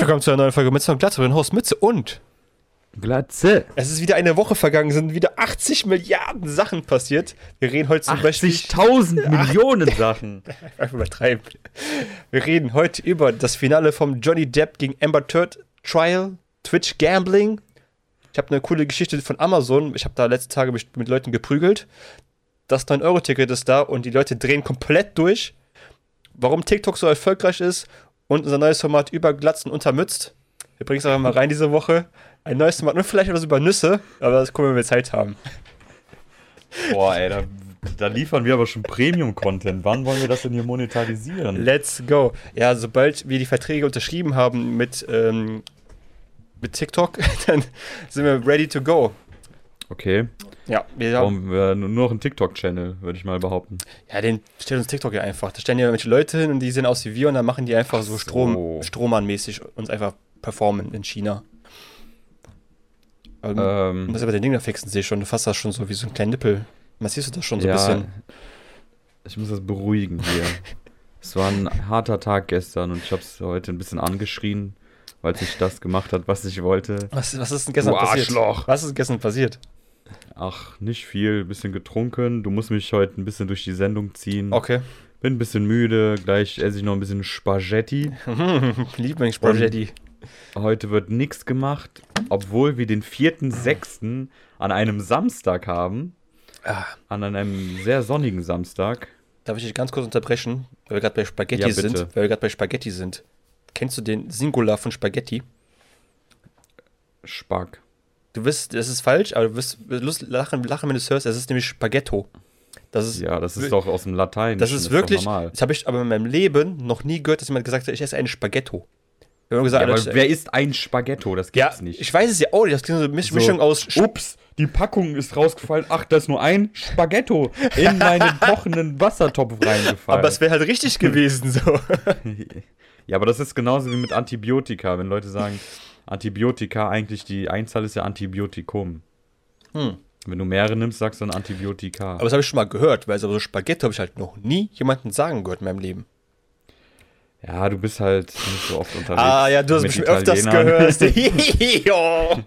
willkommen zu einer neuen Folge Mütze und Glatze, den Host Mütze und Glatze. es ist wieder eine Woche vergangen, sind wieder 80 Milliarden Sachen passiert. Wir reden heute zum Beispiel 80.000 Millionen Sachen. einfach übertreiben. Wir reden heute über das Finale vom Johnny Depp gegen Amber Turd Trial, Twitch Gambling. Ich habe eine coole Geschichte von Amazon. Ich habe da letzte Tage mich mit Leuten geprügelt. Das 9-Euro-Ticket ist da und die Leute drehen komplett durch. Warum TikTok so erfolgreich ist und unser neues Format über Glatzen untermützt. Wir bringen es einfach mal rein diese Woche. Ein neues Format, nur vielleicht etwas über Nüsse, aber das gucken wir, wenn wir Zeit haben. Boah, ey, da, da liefern wir aber schon Premium-Content. Wann wollen wir das denn hier monetarisieren? Let's go. Ja, sobald wir die Verträge unterschrieben haben mit, ähm, mit TikTok, dann sind wir ready to go. Okay, Ja, wir haben, warum, äh, nur noch ein TikTok-Channel, würde ich mal behaupten. ja, den stellt uns TikTok ja einfach. Da stellen ja irgendwelche Leute hin und die sehen aus wie wir und dann machen die einfach so, so. Strom, Strohmann-mäßig uns einfach performen in China. Ähm, Ähm, du musst aber den Ding da fixen, sehe ich schon. Du fasst das schon so wie so ein kleiner Nippel. Massierst du das schon so ein ja, bisschen? ich muss das beruhigen hier. es war ein harter Tag gestern und ich habe es heute ein bisschen angeschrien, weil es nicht das gemacht hat, was ich wollte. Was, was ist denn gestern Du passiert? Arschloch. Was ist gestern passiert? Ach, nicht viel, ein bisschen getrunken. Du musst mich heute ein bisschen durch die Sendung ziehen. Okay. Bin ein bisschen müde, gleich esse ich noch ein bisschen Spaghetti. Lieblingsspaghetti. Heute wird nichts gemacht, obwohl wir den 4.6. an einem Samstag haben. Ah. An einem sehr sonnigen Samstag. Darf ich dich ganz kurz unterbrechen, weil wir gerade bei Spaghetti Ja, sind? Weil wir gerade bei Spaghetti sind. Kennst du den Singular von Spaghetti? Spack. Du wirst, das ist falsch, aber du wirst Lust, lachen, lachen, wenn du es hörst. Es ist nämlich Spaghetto. Das ist, Ja, das ist doch aus dem Latein. das ist wirklich, normal. das habe ich aber in meinem Leben noch nie gehört, dass jemand gesagt hat, ich esse eine Spaghetto. Gesagt, Ja, aber wer isst ein Spaghetto? Das ja, gibt's nicht. ich weiß es ja auch nicht. Das klingt so eine Misch So, Mischung aus Sp- Ups, die Packung ist rausgefallen. Ach, da ist nur ein Spaghetto in meinen kochenden Wassertopf reingefallen. Aber es wäre halt richtig gewesen so. Ja, aber das ist genauso wie mit Antibiotika. Wenn Leute sagen, Antibiotika, eigentlich die Einzahl ist ja Antibiotikum. Hm. Wenn du mehrere nimmst, sagst du dann Antibiotika. Aber das habe ich schon mal gehört, weil so Spaghetto habe ich halt noch nie jemanden sagen gehört in meinem Leben. ja, du bist halt nicht so oft unterwegs. Ah ja, du hast bestimmt öfters gehört.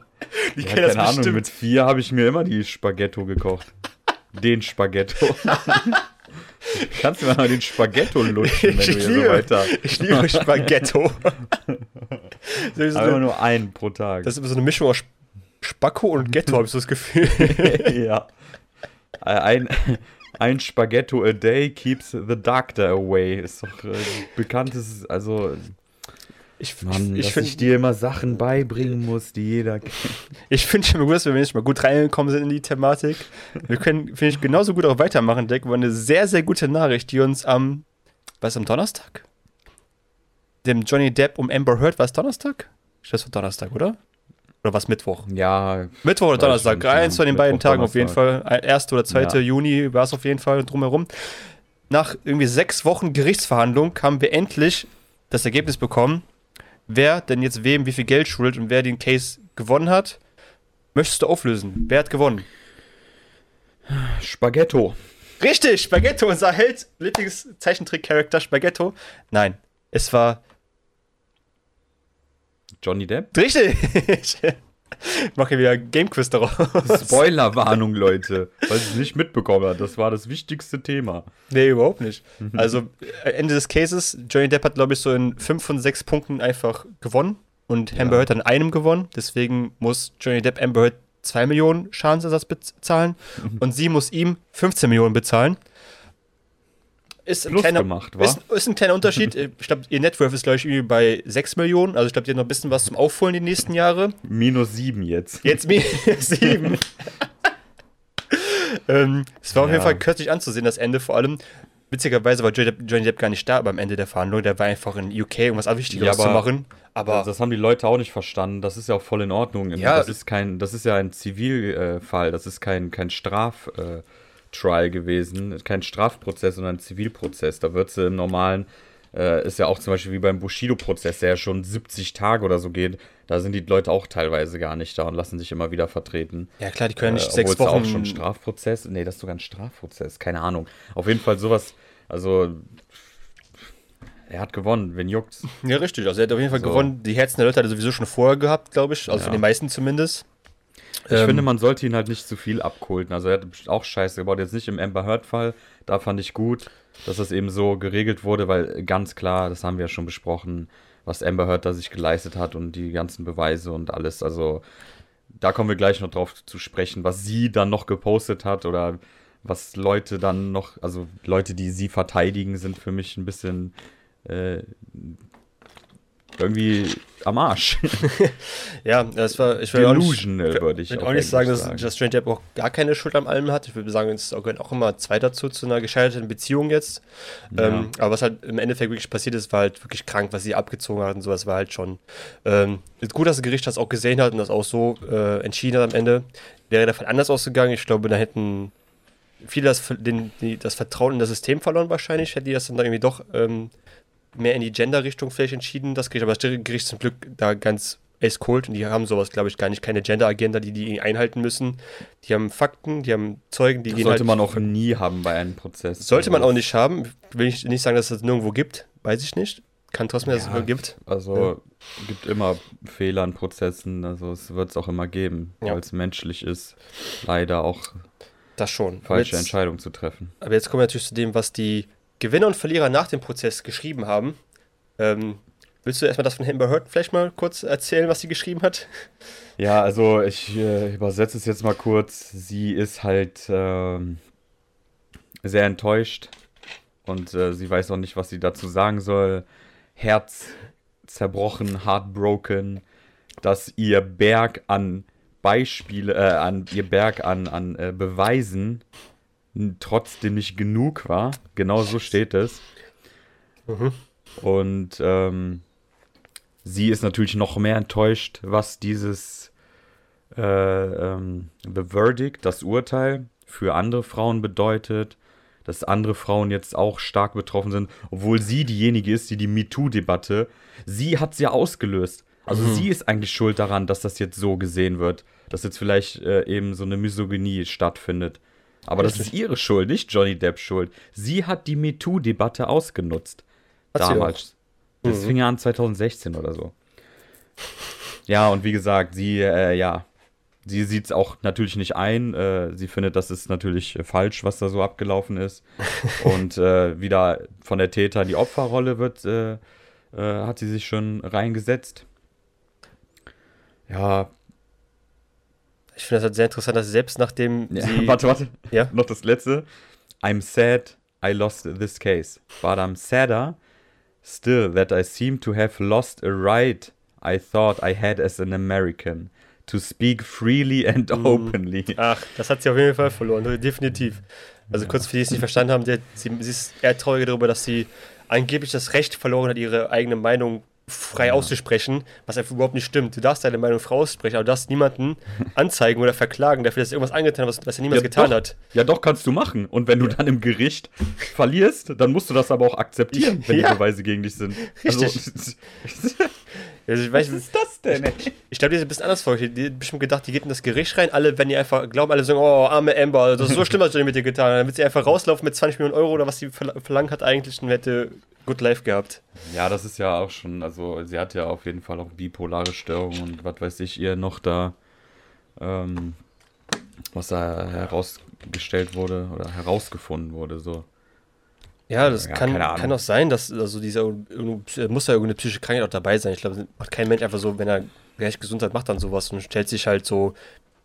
Ich Ja, kenne das keine Ahnung, bestimmt. mit vier habe ich mir immer die Spaghetto gekocht. Den Spaghetto. Kannst du mir mal den Spaghetto lutschen, wenn Ich du hier so liebe, weiter. ich liebe Spaghetto. so so Aber immer eine, nur einen pro Tag. das ist so eine Mischung aus Spacko und Ghetto, habe ich so das Gefühl. ja. Ein, ein Spaghetto a day keeps the doctor away. Ist doch äh, bekanntes, also, Ich, Mann, ich, dass ich ich finde dir immer Sachen beibringen muss, die jeder kennt. ich find schon gut, dass wir nicht mal gut reingekommen sind in die Thematik. Wir können, finde ich, genauso gut auch weitermachen, Deck. War eine sehr, sehr gute Nachricht, die uns am, was, am Donnerstag? Dem Johnny Depp um Amber Heard, war es Donnerstag? Ich das war Donnerstag, oder? Oder war es Mittwoch? Ja, Mittwoch oder Donnerstag, ich nicht, eins von den Mittwoch, beiden Tagen auf jeden. Fall. 1. oder 2. Ja. Juni war es auf jeden Fall drumherum. Nach irgendwie sechs Wochen Gerichtsverhandlung haben wir endlich das Ergebnis bekommen, wer denn jetzt wem wie viel Geld schuldet und wer den Case gewonnen hat. Möchtest du auflösen? Wer hat gewonnen? Spaghetto. Richtig, Spaghetto, unser Held, Lieblings-Zeichentrick-Charakter Spaghetto. Nein, es war Johnny Depp? richtig. Ich mache hier wieder Game-Quiz daraus. Spoilerwarnung, Leute. Weil es nicht mitbekommen hat. Das war das wichtigste Thema. Nee, überhaupt nicht. Also, äh, Ende des Cases, Johnny Depp hat, glaube ich, so in fünf von sechs Punkten einfach gewonnen und Amber Ja. Heard an einem gewonnen. Deswegen muss Johnny Depp Amber Heard 2 Millionen Schadensersatz bezahlen und sie muss ihm 15 Millionen bezahlen. Ist ein, kleiner, gemacht, ist, ist ein kleiner Unterschied. Ich glaube, ihr Networth ist, glaube ich, irgendwie bei 6 Millionen. Also, ich glaube, die hat noch ein bisschen was zum Aufholen die nächsten Jahre. Minus sieben jetzt. Jetzt minus 7. ähm, es war auf Ja. jeden Fall kürzlich anzusehen, das Ende vor allem. Witzigerweise war Johnny Depp, Johnny Depp gar nicht da beim Ende der Verhandlung. Der war einfach in UK, um was Wichtigeres Ja, zu machen. Aber das haben die Leute auch nicht verstanden. Das ist ja auch voll in Ordnung. Ja. Das ist kein, das ist ja ein Zivilfall. Das ist kein, kein Straftrial gewesen, kein Strafprozess, sondern ein Zivilprozess. Da wird sie im normalen, äh, ist ja auch zum Beispiel wie beim Bushido-Prozess, der ja schon 70 Tage oder so geht. Da sind die Leute auch teilweise gar nicht da und lassen sich immer wieder vertreten. ja, klar, die können nicht Äh, sechs Wochen. auch schon Strafprozess. Nee, das ist sogar ein Strafprozess. Keine Ahnung. Auf jeden Fall sowas. Also er hat gewonnen, wen juckt's? Ja, richtig. Also er hat auf jeden Fall so. gewonnen. Die Herzen der Leute hat er sowieso schon vorher gehabt, glaube ich. Also ja. von den meisten zumindest. Ich ähm, finde, man sollte ihn halt nicht zu viel abkulten. Also er hat auch Scheiße gebaut. Jetzt nicht im Amber Heard-Fall. Da fand ich gut, dass das eben so geregelt wurde, weil ganz klar, das haben wir ja schon besprochen, was Amber Heard da sich geleistet hat und die ganzen Beweise und alles. Also da kommen wir gleich noch drauf zu sprechen, was sie dann noch gepostet hat oder was Leute dann noch, also Leute, die sie verteidigen, sind für mich ein bisschen äh, irgendwie am Arsch. ja, das war, ich will Delusional, würde ich, auch nicht sagen, sagen, dass Strange Depp auch gar keine Schuld am allem hat. Ich würde sagen, es gehört auch immer zwei dazu, zu einer gescheiterten Beziehung jetzt. Ja. Ähm, aber was halt im Endeffekt wirklich passiert ist, war halt wirklich krank, was sie abgezogen hat und sowas war halt schon ähm, gut, dass das Gericht das auch gesehen hat und das auch so äh, entschieden hat am Ende. Wäre der Fall anders ausgegangen, ich glaube, da hätten viele das, den, die, das Vertrauen in das System verloren wahrscheinlich, hätte die das dann da irgendwie doch ähm, mehr in die Gender-Richtung vielleicht entschieden, das Gericht. Aber das Gericht zum Glück da ganz ace cold und die haben sowas, glaube ich, gar nicht. Keine Gender-Agenda, die die einhalten müssen. Die haben Fakten, die haben Zeugen, die das gehen sollte halt, man auch nie haben bei einem Prozess. Sollte man auch nicht haben. Will ich nicht sagen, dass es das nirgendwo gibt. Weiß ich nicht. Kann trotzdem, dass ja, es gibt. Also ja. gibt immer Fehler in Prozessen. Also es wird es auch immer geben, ja. weil es menschlich ist. Leider auch das schon. falsche jetzt, Entscheidungen zu treffen. Aber jetzt kommen wir natürlich zu dem, was die Gewinner und Verlierer nach dem Prozess geschrieben haben. Ähm, willst du erstmal das von Amber Heard vielleicht mal kurz erzählen, was sie geschrieben hat? Ja, also ich äh, übersetze es jetzt mal kurz. Sie ist halt äh, sehr enttäuscht und äh, sie weiß auch nicht, was sie dazu sagen soll. Herz zerbrochen, heartbroken, dass ihr Berg an Beispiele, äh, an ihr Berg an, an äh, Beweisen trotzdem nicht genug war. Genau so steht es. Mhm. Und ähm, sie ist natürlich noch mehr enttäuscht, was dieses äh, ähm, The Verdict, das Urteil, für andere Frauen bedeutet. Dass andere Frauen jetzt auch stark betroffen sind, obwohl sie diejenige ist, die die MeToo-Debatte, sie hat sie ja ausgelöst. Also mhm. sie ist eigentlich schuld daran, dass das jetzt so gesehen wird, dass jetzt vielleicht äh, eben so eine Misogynie stattfindet. Aber das ist ihre Schuld, nicht Johnny Depps Schuld. Sie hat die MeToo-Debatte ausgenutzt. Hat damals. Das mhm. fing ja an 2016 oder so. Ja, und wie gesagt, sie, äh, ja, sie sieht es auch natürlich nicht ein. Äh, sie findet, das ist natürlich falsch, was da so abgelaufen ist. und äh, wieder von der Täter die Opferrolle wird, äh, äh, hat sie sich schon reingesetzt. Ja, ich finde das halt sehr interessant, dass selbst nachdem ja, sie. Warte, warte. Ja? Noch das letzte. I'm sad I lost this case. But I'm sadder still that I seem to have lost a right I thought I had as an American. To speak freely and mm. openly. Ach, das hat sie auf jeden Fall verloren, definitiv. Also kurz für die, die es nicht verstanden haben, sie, sie ist eher traurig darüber, dass sie angeblich das Recht verloren hat, ihre eigene Meinung frei ja. auszusprechen, was einfach überhaupt nicht stimmt. Du darfst deine Meinung frei aussprechen, aber du darfst niemanden anzeigen oder verklagen dafür, dass er irgendwas angetan hat, was, was er niemals ja, getan doch. hat. Ja, doch, kannst du machen. Und wenn du dann im Gericht verlierst, dann musst du das aber auch akzeptieren, wenn die Beweise gegen dich sind. Richtig. Also, Also weiß, Was ist das denn? Ich, ich glaube, die ist ein bisschen anders vor. Die, die hat bestimmt gedacht, die geht in das Gericht rein. Alle, wenn die einfach glauben, alle sagen, oh, arme Amber, das ist so schlimm, was du mit dir getan hast. Dann wird sie einfach rauslaufen mit 20 Millionen Euro oder was sie verlangt hat eigentlich und hätte Good Life gehabt. Ja, das ist ja auch schon, also sie hat ja auf jeden Fall auch bipolare Störungen und was weiß ich ihr noch da, ähm, was da herausgestellt wurde oder herausgefunden wurde, so. Ja, das ja, kann, kann auch sein, dass also dieser muss ja irgendeine psychische Krankheit auch dabei sein. Ich glaube, macht kein Mensch einfach so, wenn er gleich gesund hat, macht dann sowas und stellt sich halt so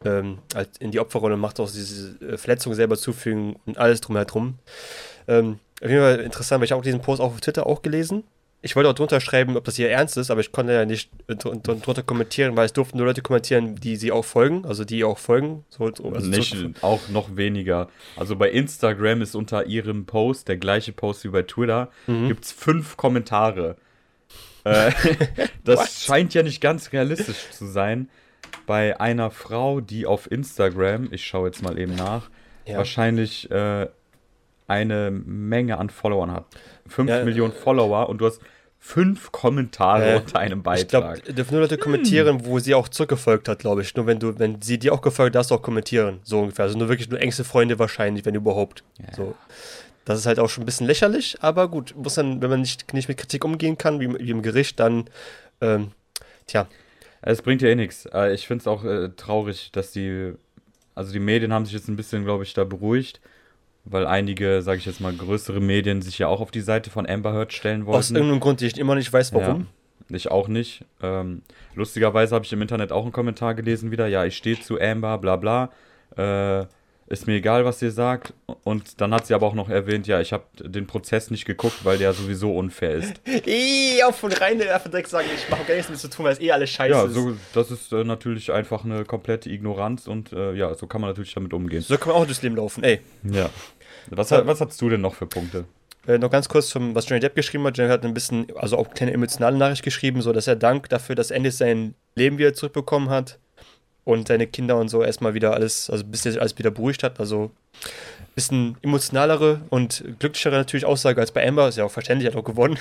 ähm, halt in die Opferrolle und macht auch diese äh, Verletzung selber zufügen und alles drumherum. Ähm, auf jeden Fall interessant, weil ich auch diesen Post auch auf Twitter auch gelesen ich wollte auch drunter schreiben, ob das hier ernst ist, aber ich konnte ja nicht drunter kommentieren, weil es durften nur Leute kommentieren, die sie auch folgen, also die auch folgen. So, also nicht, auch noch weniger. Also bei Instagram ist unter ihrem Post, der gleiche Post wie bei Twitter, mhm. gibt es fünf Kommentare. Äh, das scheint ja nicht ganz realistisch zu sein. Bei einer Frau, die auf Instagram, ich schaue jetzt mal eben nach, ja. wahrscheinlich äh, eine Menge an Followern hat. 5 ja, Millionen Follower und du hast fünf Kommentare äh, unter einem Beitrag. Ich glaube, dürfen nur Leute kommentieren, hm. wo sie auch zurückgefolgt hat, glaube ich. Nur wenn du, wenn sie dir auch gefolgt hat, darfst du auch kommentieren. So ungefähr. Also nur wirklich nur engste Freunde wahrscheinlich, wenn überhaupt. Ja. So. Das ist halt auch schon ein bisschen lächerlich, aber gut, muss dann, wenn man nicht, nicht mit Kritik umgehen kann, wie, wie im Gericht, dann, ähm, tja. Es bringt ja eh nichts. Ich finde es auch äh, traurig, dass die, also die Medien haben sich jetzt ein bisschen, glaube ich, da beruhigt, weil einige, sage ich jetzt mal, größere Medien sich ja auch auf die Seite von Amber Heard stellen wollten. Aus irgendeinem Grund, den ich immer nicht weiß, warum. Ja, ich auch nicht. Ähm, lustigerweise habe ich im Internet auch einen Kommentar gelesen wieder, ja, ich stehe zu Amber, bla bla. Äh, ist mir egal, was ihr sagt. Und dann hat sie aber auch noch erwähnt, ja, ich habe den Prozess nicht geguckt, weil der sowieso unfair ist. Ih, auf von rein einfach direkt sagen, ich mache gar nichts mit zu tun, weil es eh alles scheiße ja, ist. Ja, so, das ist äh, natürlich einfach eine komplette Ignoranz und äh, ja, so kann man natürlich damit umgehen. So kann man auch durchs Leben laufen, ey. Ja. Was, was hast du denn noch für Punkte? Äh, noch ganz kurz zum, was Johnny Depp geschrieben hat. Johnny hat ein bisschen, also auch eine kleine emotionale Nachricht geschrieben, so dass er Dank dafür, dass Andy sein Leben wieder zurückbekommen hat und seine Kinder und so erstmal wieder alles, also bis jetzt alles wieder beruhigt hat. Also ein bisschen emotionalere und glücklichere natürlich Aussage als bei Amber. Ist ja auch verständlich, hat auch gewonnen.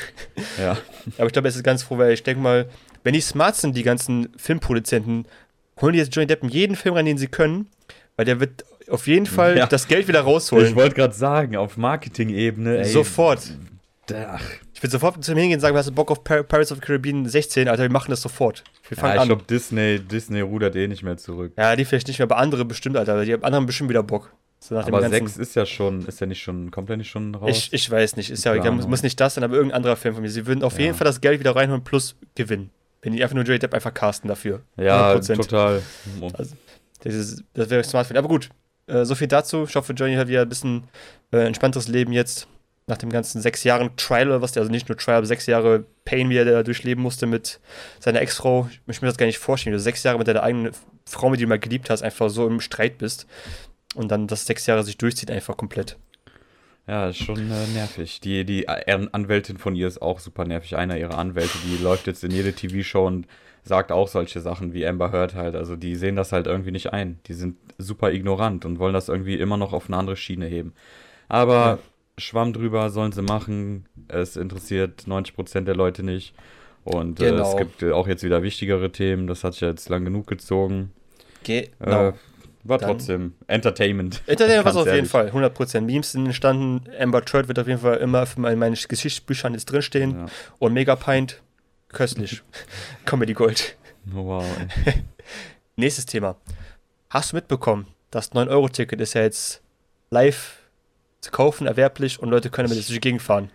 Ja. Aber ich glaube, er ist ganz froh, weil ich denke mal, wenn die smart sind, die ganzen Filmproduzenten, holen die jetzt Johnny Depp in jeden Film rein, den sie können, weil der wird auf jeden Fall ja. das Geld wieder rausholen. Ich wollte gerade sagen, auf Marketing-Ebene. Sofort. Ach, ich will sofort zu ihm hingehen und sagen, hast du Bock auf Pirates of the Caribbean 16? Alter, wir machen das sofort. Wir fangen ja, ich glaube, Disney, Disney rudert eh nicht mehr zurück. Ja, die vielleicht nicht mehr, aber andere bestimmt, Alter. Die anderen bestimmt wieder Bock. So aber 6 ist ja schon, ist ja nicht schon, kommt ja nicht schon raus. Ich, ich weiß nicht, ist ja egal, muss, muss, nicht das sein, aber irgendein anderer Film von mir. Sie würden auf ja. jeden Fall das Geld wieder reinholen plus gewinnen. Wenn die einfach nur Joey Depp einfach casten dafür. Ja, 100%. total. Also, das, ist, das wäre smart für ihn. Aber gut, äh, so viel dazu. Ich hoffe, Johnny hat wieder ein bisschen äh, entspannteres Leben jetzt nach dem ganzen sechs Jahren Trial oder was der, also nicht nur Trial, aber sechs Jahre Pain, wie er da durchleben musste mit seiner Ex-Frau. Ich möchte mir das gar nicht vorstellen, du sechs Jahre mit deiner eigenen Frau, mit die du mal geliebt hast, einfach so im Streit bist und dann das sechs Jahre sich durchzieht, einfach komplett. Ja, ist schon äh, nervig. Die, die Anwältin von ihr ist auch super nervig. Einer ihrer Anwälte, die läuft jetzt in jede TV-Show und sagt auch solche Sachen wie Amber Heard halt. Also die sehen das halt irgendwie nicht ein. Die sind super ignorant und wollen das irgendwie immer noch auf eine andere Schiene heben. Aber ja. Schwamm drüber sollen sie machen. Es interessiert 90% der Leute nicht. Und genau. äh, es genau. gibt auch jetzt wieder wichtigere Themen. Das hat sich jetzt lang genug gezogen. Genau. Äh, war Dann trotzdem Entertainment. Entertainment war es auf jeden Fall, 100%. Memes sind entstanden. Amber Trade wird auf jeden Fall immer in meinen Geschichtsbüchern jetzt drinstehen. Ja. Und Megapint, köstlich. Comedy Gold. Oh, wow. Nächstes Thema. Hast du mitbekommen, das 9-Euro-Ticket ist ja jetzt live zu kaufen, erwerblich und Leute können damit durch die Gegend fahren.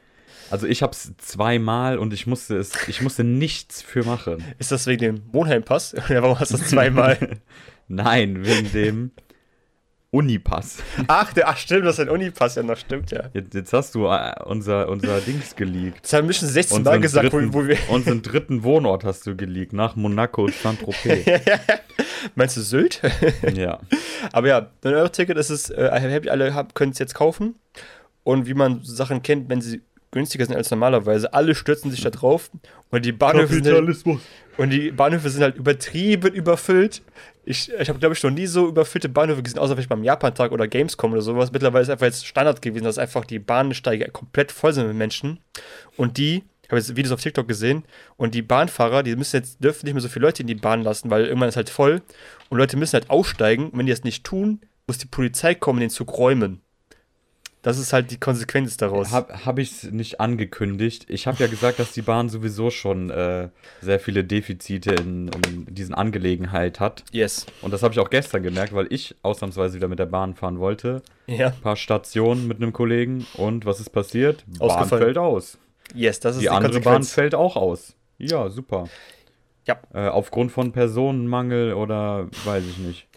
Also ich habe es zweimal und ich musste es, ich musste nichts für machen. Ist das wegen dem Wohnheimpass? Oder warum hast du das zweimal? Nein, wegen dem Unipass. Ach, der, ach stimmt, das ist ein Unipass ja noch, stimmt ja. Jetzt, jetzt hast du äh, unser, unser Dings geleakt. Das haben wir schon 16 Mal gesagt, dritten, wo, wir. Unseren dritten Wohnort hast du geleakt, nach Monaco und Saint-Tropez. Meinst du Sylt? ja. Aber ja, ein Euro-Ticket ist es, äh, alle können es jetzt kaufen. Und wie man Sachen kennt, wenn sie günstiger sind als normalerweise, alle stürzen sich da drauf und die Bahnhöfe sind halt, und die Bahnhöfe sind halt übertrieben überfüllt. Ich, ich habe, glaube ich, noch nie so überfüllte Bahnhöfe gesehen, außer vielleicht beim Japan-Tag oder Gamescom oder sowas. Mittlerweile ist einfach jetzt Standard gewesen, dass einfach die Bahnsteige komplett voll sind mit Menschen. Und die, ich habe jetzt Videos auf TikTok gesehen, und die Bahnfahrer, die müssen jetzt, dürfen nicht mehr so viele Leute in die Bahn lassen, weil irgendwann ist halt voll. Und Leute müssen halt aussteigen. Und wenn die das nicht tun, muss die Polizei kommen, den Zug räumen. Das ist halt die Konsequenz daraus. Habe hab ich es nicht angekündigt. Ich habe ja gesagt, dass die Bahn sowieso schon äh, sehr viele Defizite in, in diesen Angelegenheit hat. Yes. Und das habe ich auch gestern gemerkt, weil ich ausnahmsweise wieder mit der Bahn fahren wollte. Ja. Ein paar Stationen mit einem Kollegen. Und was ist passiert? Bahn fällt aus. Yes, das ist die, die andere Bahn fällt auch aus. Ja, super. Ja. Äh, aufgrund von Personenmangel oder weiß ich nicht.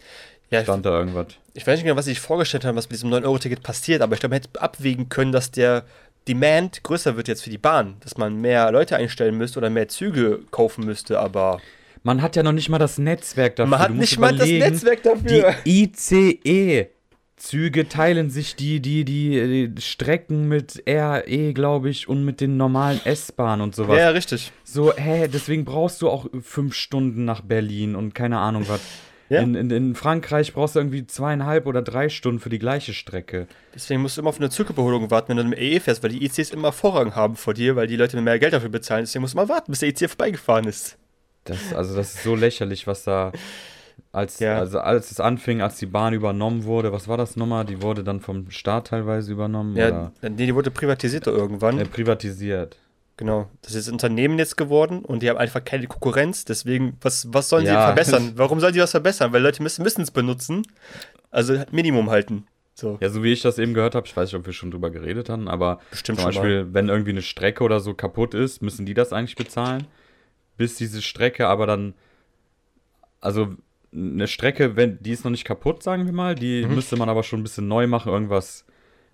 Ja, stand da irgendwas. Ich weiß nicht genau, was sie sich vorgestellt haben, was mit diesem 9-Euro-Ticket passiert, aber ich glaube, man hätte abwägen können, dass der Demand größer wird jetzt für die Bahn, dass man mehr Leute einstellen müsste oder mehr Züge kaufen müsste, aber. Man hat ja noch nicht mal das Netzwerk dafür. Man hat nicht mal das Netzwerk dafür. Die ICE. Züge teilen sich die, die, die, die Strecken mit RE, glaube ich, und mit den normalen S-Bahnen und sowas. Ja, richtig. So, hä, deswegen brauchst du auch fünf Stunden nach Berlin und keine Ahnung was. Ja? In, in, in, Frankreich brauchst du irgendwie zweieinhalb oder drei Stunden für die gleiche Strecke. Deswegen musst du immer auf eine Zugüberholung warten, wenn du im EE fährst, weil die ICs immer Vorrang haben vor dir, weil die Leute mehr Geld dafür bezahlen. Deswegen musst du mal warten, bis der IC vorbeigefahren ist. Das, also das ist so lächerlich, was da Als, Ja. Also als es anfing, als die Bahn übernommen wurde, was war das nochmal? Die wurde dann vom Staat teilweise übernommen Ja, nee, die wurde privatisiert irgendwann. oder äh, privatisiert. Genau. Das ist ein Unternehmen jetzt geworden und die haben einfach keine Konkurrenz. Deswegen, was, was sollen sie Ja. verbessern? Warum sollen sie was verbessern? Weil Leute müssen es benutzen. Also Minimum halten. So, Ja, so wie ich das eben gehört habe, ich weiß nicht, ob wir schon drüber geredet haben, aber bestimmt zum Beispiel, wenn irgendwie eine Strecke oder so kaputt ist, müssen die das eigentlich bezahlen. Bis diese Strecke aber dann, also eine Strecke, wenn die ist noch nicht kaputt, sagen wir mal, die Mhm. müsste man aber schon ein bisschen neu machen, irgendwas,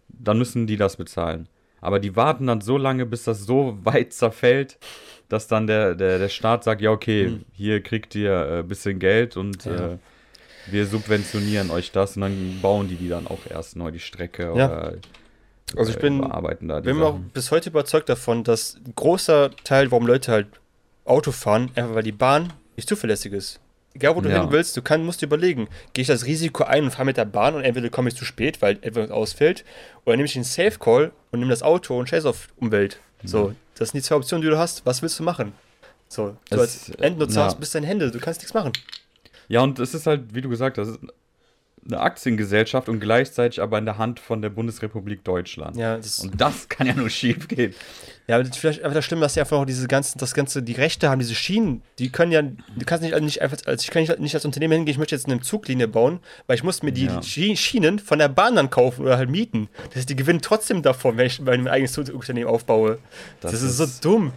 dann müssen die das bezahlen. Aber die warten dann so lange, bis das so weit zerfällt, dass dann der, der, der Staat sagt, ja, okay, Mhm. hier kriegt ihr ein bisschen Geld und Ja. äh, wir subventionieren euch das und dann bauen die die dann auch erst neu, die Strecke Ja. oder Also ich äh, bin, bin mir auch bis heute überzeugt davon, dass ein großer Teil, warum Leute halt Auto fahren, einfach weil die Bahn nicht zuverlässig ist. Egal, wo du Ja. hin willst, du kann, musst dir überlegen, gehe ich das Risiko ein und fahre mit der Bahn und entweder komme ich zu spät, weil etwas ausfällt, oder nehme ich den Safe Call und nehme das Auto und scheiß auf Umwelt. So, das sind die zwei Optionen, die du hast. Was willst du machen? So, du Es- als Endnutzer ja. hast bis deine Hände, du kannst nichts machen. Ja, und es ist halt, wie du gesagt hast, eine Aktiengesellschaft und gleichzeitig aber in der Hand von der Bundesrepublik Deutschland. Ja, das, Und das kann ja nur schief gehen. ja aber das ist vielleicht einfach das Schlimme, dass die einfach noch diese ganzen, das ganze, die Rechte haben, diese Schienen, die können ja, du kannst nicht, nicht einfach, also ich kann nicht, nicht als Unternehmen hingehen, ich möchte jetzt eine Zuglinie bauen, weil ich muss mir die Ja. Schi- Schienen von der Bahn dann kaufen oder halt mieten. Das heißt, die gewinnen trotzdem davon, wenn ich mein eigenes Unternehmen aufbaue. Das, Das ist, ist- so dumm.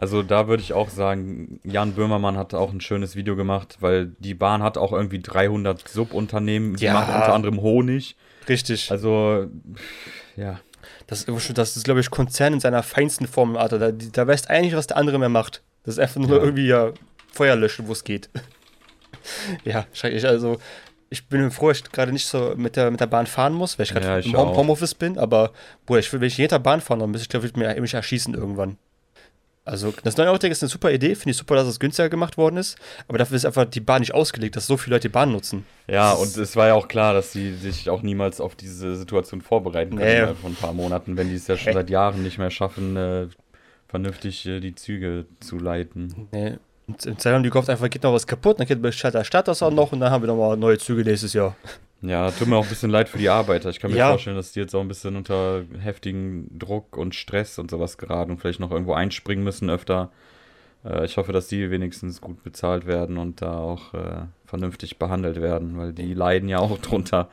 Also da würde ich auch sagen, Jan Böhmermann hat auch ein schönes Video gemacht, weil die Bahn hat auch irgendwie 300 Subunternehmen, die Ja. machen unter anderem Honig. Richtig. Also, ja. Das das ist glaube ich, Konzern in seiner feinsten Form, Alter. Da, da weißt eigentlich, was der andere mehr macht. Das ist einfach nur Ja. irgendwie ja Feuer löschen, wo es geht. ja, schrecklich. Also, ich bin froh, dass ich gerade nicht so mit der, mit der Bahn fahren muss, weil ich gerade Ja, im Home. Homeoffice bin. Aber, Bruder, ich wenn ich jeder Bahn fahren, dann müsste ich, glaube ich, mich erschießen irgendwann. Also, das 9-Euro-Ticket ist eine super Idee. Finde ich super, dass es günstiger gemacht worden ist. Aber dafür ist einfach die Bahn nicht ausgelegt, dass so viele Leute die Bahn nutzen. Ja, Das und es war ja auch klar, dass sie sich auch niemals auf diese Situation vorbereiten können Nee. von ein paar Monaten, wenn die es ja schon Hä? seit Jahren nicht mehr schaffen, äh, vernünftig äh, die Züge zu leiten. Nee. Und im Zeitraum, die gehofft einfach, geht noch was kaputt, dann geht der Stadt das auch noch und dann haben wir nochmal neue Züge nächstes Jahr. Ja, tut mir auch ein bisschen leid für die Arbeiter. Ich kann mir Ja. vorstellen, dass die jetzt auch ein bisschen unter heftigen Druck und Stress und sowas geraten und vielleicht noch irgendwo einspringen müssen öfter. Äh, ich hoffe, dass die wenigstens gut bezahlt werden und da auch äh, vernünftig behandelt werden, weil die leiden ja auch drunter.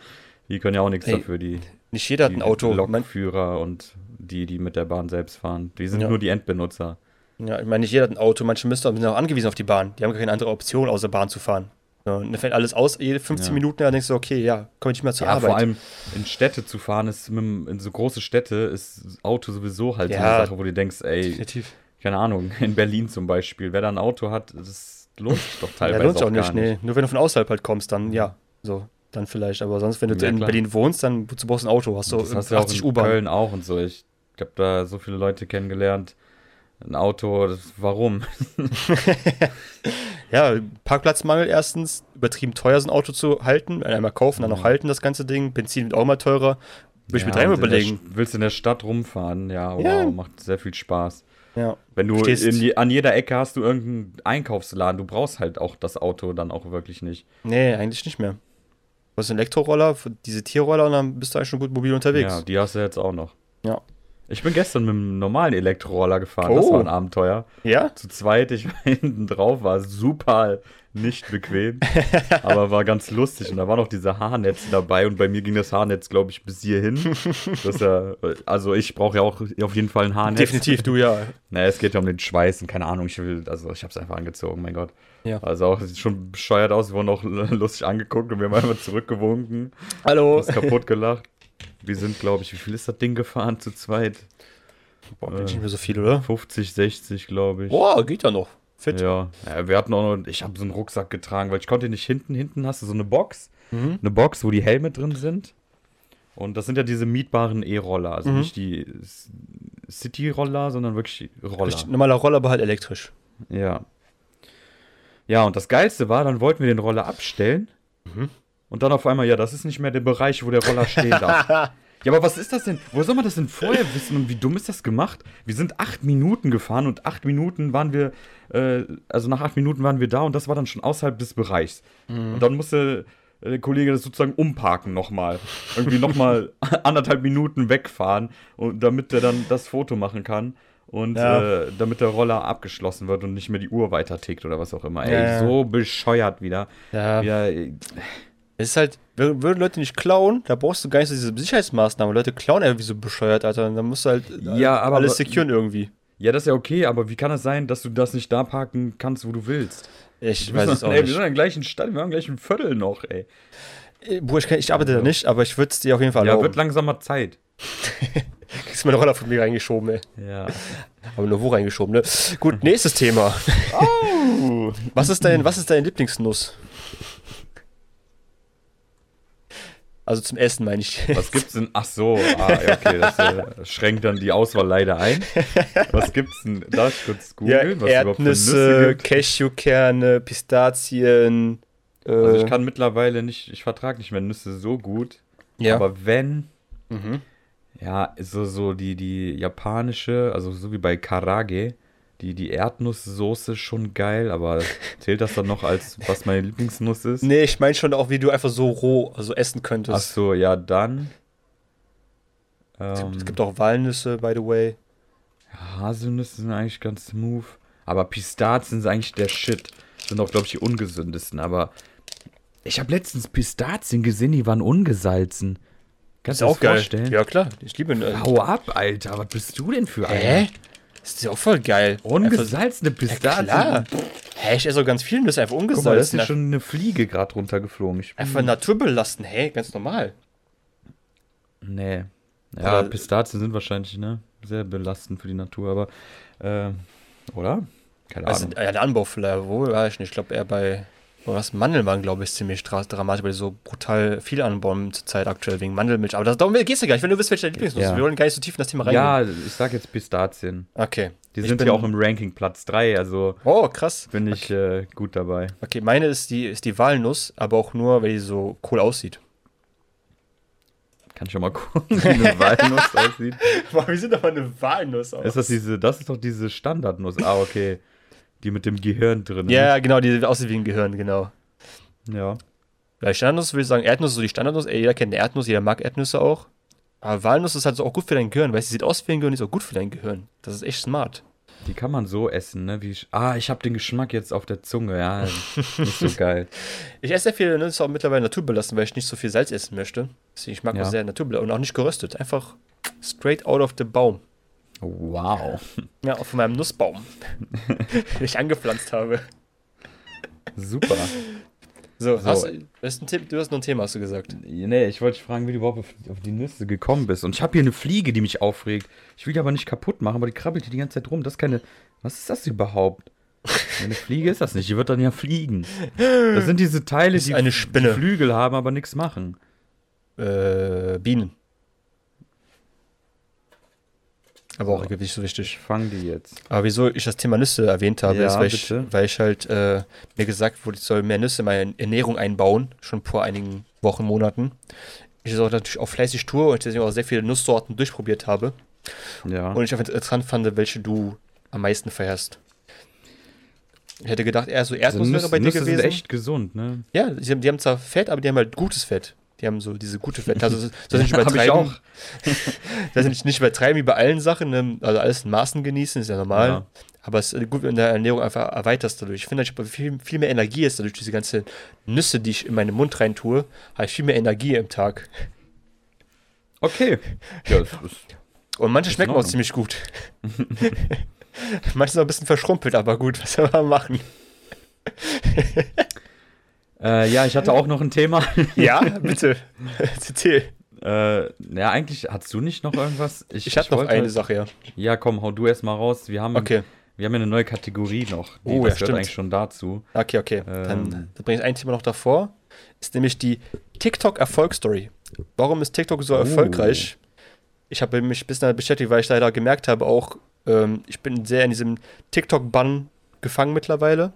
Die können ja auch nichts Ey, dafür, die, Nicht jeder hat ein Auto. Lokführer und die, die mit der Bahn selbst fahren. Die sind Ja. nur die Endbenutzer. ja, ich meine, nicht jeder hat ein Auto. Manche müssen sind auch angewiesen auf die Bahn. Die haben gar keine andere Option, außer Bahn zu fahren. So, und dann fällt alles aus, jede 15 Ja. Minuten, dann denkst du, okay, ja, komme ich nicht mehr zur Ja, Arbeit. vor allem in Städte zu fahren, ist mit, in so große Städte ist Auto sowieso halt so Ja. eine Sache, wo du denkst, ey, Definitiv. keine Ahnung, in Berlin zum Beispiel, wer da ein Auto hat, das lohnt sich doch Ja, teilweise lohnt sich auch gar nicht, nee. Nur wenn du von außerhalb halt kommst, dann ja. So, dann vielleicht. Aber sonst, wenn du Ja, in klar. Auch wohnst, dann wozu brauchst du ein Auto. Hast du das hast du ja auch 80 in U-Bahn. Köln auch und so. Ich habe da so viele Leute kennengelernt. Ein Auto, das, warum? Ja, Parkplatzmangel erstens, übertrieben teuer so ein Auto zu halten. Einmal kaufen, dann noch halten das ganze Ding. Benzin wird auch mal teurer. Würde ich mir Ja, dreimal in der überlegen. St- Willst du in der Stadt rumfahren? Ja, wow, Ja. macht sehr viel Spaß. Ja. Wenn du je, an jeder Ecke hast du irgendeinen Einkaufsladen, du brauchst halt auch das Auto dann auch wirklich nicht. Nee, eigentlich nicht mehr. Du hast einen Elektroroller, diese Tierroller und dann bist du eigentlich schon gut mobil unterwegs. Ja, die hast du jetzt auch noch. Ja. Ich bin gestern mit einem normalen Elektroroller gefahren, das Oh. war ein Abenteuer. Ja? Zu zweit, ich war hinten drauf, war super nicht bequem, aber war ganz lustig. Und da war noch diese Haarnetze dabei und bei mir ging das Haarnetz, glaube ich, bis hierhin. Das ist ja, also ich brauche ja auch auf jeden Fall ein Haarnetz. Definitiv, du ja. Naja, es geht ja um den Schweiß und keine Ahnung, ich will, also ich habe es einfach angezogen, mein Gott. Ja. Also auch sieht schon bescheuert aus, wir wurden auch lustig angeguckt und wir haben einfach zurückgewunken, Hallo. uns kaputt gelacht. Wir sind, glaube ich, wie viel ist das Ding gefahren zu zweit? Boah, bin ich nicht mehr so viel, oder? 50, 60, glaube ich. Boah, geht ja noch. Fit. Ja. ja, wir hatten auch noch, ich habe so einen Rucksack getragen, weil ich konnte nicht hinten, hinten hast du so eine Box, Mhm. eine Box, wo die Helme drin sind. Und das sind ja diese mietbaren E-Roller, also Mhm. nicht die City-Roller, sondern wirklich Roller. Richtig, normaler Roller, aber halt elektrisch. Ja. Ja, und das Geilste war, dann wollten wir den Roller abstellen. Mhm. Und dann auf einmal, ja, das ist nicht mehr der Bereich, wo der Roller stehen darf. Ja, aber was ist das denn? Wo soll man das denn vorher wissen und wie dumm ist das gemacht? Wir sind acht Minuten gefahren und acht Minuten waren wir, äh, also nach acht Minuten waren wir da und das war dann schon außerhalb des Bereichs. Und dann musste äh, der Kollege das sozusagen umparken nochmal. Irgendwie nochmal anderthalb Minuten wegfahren, und damit er dann das Foto machen kann. Und Ja. äh, damit der Roller abgeschlossen wird und nicht mehr die Uhr weiter tickt oder was auch immer. Ey, Ja, ja. so bescheuert wieder. Ja, wieder äh, es ist halt, wür- würden Leute nicht klauen, da brauchst du gar nicht so diese Sicherheitsmaßnahmen. Leute klauen einfach wie so bescheuert, Alter. Und dann musst du halt äh, Ja, aber- alles securen irgendwie. ja, das ist ja okay, aber wie kann es sein, dass du das nicht da parken kannst, wo du willst? Ich Wir weiß sind, es auch ey, wir nicht. sind im gleichen Stadt, wir haben gleich ein Viertel noch, ey. Äh, Bruder, ich, ich arbeite da nicht, aber ich würde es dir auf jeden Fall Ja, erlauben. wird langsam mal Zeit. Kriegst du meine Roller von mir reingeschoben, ey. Ja. Aber nur wo reingeschoben, ne? Gut, nächstes Thema. Oh. Was ist dein, was ist deine Lieblingsnuss? Also zum Essen meine ich. Was gibt's denn? Ach so, ah, ja, okay, das äh, schränkt dann die Auswahl leider ein. Was gibt's denn? Darf ich kurz Ja, googeln, Nüsse Erdnüsse? Cashewkerne, Pistazien. Äh, Also ich kann mittlerweile nicht, ich vertrage nicht mehr Nüsse so gut. ja. Aber wenn, mhm. ja, so, so die, die japanische, also so wie bei Karage, die, die Erdnusssoße schon geil, aber zählt das dann noch als, was meine Lieblingsnuss ist? Nee, ich meine schon auch, wie du einfach so roh also essen Ach könntest. so, ja, dann. es, Ähm, gibt, es gibt auch Walnüsse, by the way. Haselnüsse sind eigentlich ganz smooth. Aber Pistazien sind eigentlich der Shit. Sind auch, glaube ich, die ungesündesten. Aber ich habe letztens Pistazien gesehen, die waren ungesalzen. Kannst du dir das vorstellen? Ja, klar. Ich liebe äh, Hau ab, Alter. Was bist du denn für Hä? einer? Das ist ja auch voll geil. Ungesalzene Einfach, Pistazien. ja, klar. Hä, ich esse auch ganz viele Nüsse, einfach Guck mal, da ist ungesalzen. hier schon eine Fliege gerade runtergeflogen. Ich einfach naturbelassen. Hä, ganz normal. Nee. Ja, Oder- Pistazien sind wahrscheinlich, ne? Sehr belastend für die Natur, aber. Äh, oder? Keine Also, Ahnung. ja, der Anbau vielleicht, wo weiß ich nicht. Ich glaube, eher bei was Mandeln waren, glaube ich, ziemlich dra dramatisch, weil die so brutal viel anbauen zur Zeit aktuell wegen Mandelmilch. Aber das, darum geht's ja gar nicht, wenn du wisst, welche deine Lieblingsnuss ist. Ja. Wir wollen gar nicht so tief in das Thema reingehen. Ja, ich sag jetzt Pistazien. Okay. Die sind ja auch im Ranking Platz 3, also Oh, krass. bin ich äh, gut dabei. Okay, meine ist die, ist die Walnuss, aber auch nur, weil die so cool aussieht. Kann ich schon mal gucken, wie eine Walnuss aussieht. Boah, wir sind doch mal eine Walnuss aus. Ist das diese, das ist doch diese Standardnuss. Ah, okay. Die mit dem Gehirn drin. Ja, genau, die aussieht wie ein Gehirn, genau. Ja. Bei Standardnuss würde ich sagen, Erdnuss ist so die Standardnuss. Ey, jeder kennt eine Erdnuss, jeder mag Erdnüsse auch. Aber Walnuss ist halt so auch gut für dein Gehirn, weil sie sieht aus wie ein Gehirn, ist auch gut für dein Gehirn. Das ist echt smart. Die kann man so essen, ne? Wie ah, ich habe den Geschmack jetzt auf der Zunge. Ja, nicht so geil. Ich esse sehr viel Nüsse auch mittlerweile naturbelassen, weil ich nicht so viel Salz essen möchte. Deswegen, ich mag Ja. auch sehr naturbelassen und auch nicht geröstet. Einfach straight out of the Baum. Wow. Ja, von meinem Nussbaum, den ich angepflanzt habe. Super. So, So. Hast, ist ein Tipp, du hast noch ein Thema, hast du gesagt. Nee, ich wollte dich fragen, wie du überhaupt auf, auf die Nüsse gekommen bist. Und ich habe hier eine Fliege, die mich aufregt. Ich will die aber nicht kaputt machen, aber die krabbelt hier die ganze Zeit rum. Das ist keine. Was ist das überhaupt? Eine Fliege ist das nicht, die wird dann ja fliegen. Das sind diese Teile, die, eine Spinne. die Flügel haben, aber nichts machen. Äh, Bienen. Aber auch So. nicht so wichtig. Ich fange die jetzt. Aber wieso ich das Thema Nüsse erwähnt habe, Ja, ist, weil ich, weil ich halt äh, mir gesagt wurde, ich soll mehr Nüsse in meine Ernährung einbauen, schon vor einigen Wochen, Monaten. Ich das auch natürlich auch fleißig tue und deswegen auch sehr viele Nusssorten durchprobiert habe. Ja. Und ich einfach interessant fand, welche du am meisten feierst. Ich hätte gedacht, eher so also Erdnuss wäre Nüsse, bei dir Nüsse gewesen. sind echt gesund, ne? Ja, die haben, die haben zwar Fett, aber die haben halt gutes Fett. Die haben so diese gute Fett. Also das soll nicht übertreiben. auch. Das ist nicht, nicht übertreiben wie bei allen Sachen. Ne? Also alles in Maßen genießen, ist ja normal. Ja. Aber es ist gut, wenn du deine Ernährung einfach erweiterst dadurch. Ich finde, ich habe viel, viel mehr Energie jetzt dadurch, diese ganze Nüsse, die ich in meinen Mund rein tue, habe ich viel mehr Energie im Tag. Okay. Ja, das ist, Und manche Ist schmecken auch ziemlich gut. manche sind auch ein bisschen verschrumpelt, aber gut, was soll man machen? Äh, ja, ich hatte auch noch ein Thema. Ja, bitte. Erzähl. äh, ja, eigentlich hast du nicht noch irgendwas? Ich hatte noch eine Sache, ja. Ja, komm, hau du erst mal raus. Wir haben, Okay, wir haben ja eine neue Kategorie noch. Die, Oh, ja, das gehört stimmt. eigentlich schon dazu. okay, okay. Dann, Ähm. dann bringe ich ein Thema noch davor. Ist nämlich die TikTok-Erfolgsstory. Warum ist TikTok so Oh. erfolgreich? Ich habe mich ein bisschen beschäftigt, weil ich leider gemerkt habe, auch ähm, ich bin sehr in diesem TikTok-Bann gefangen mittlerweile.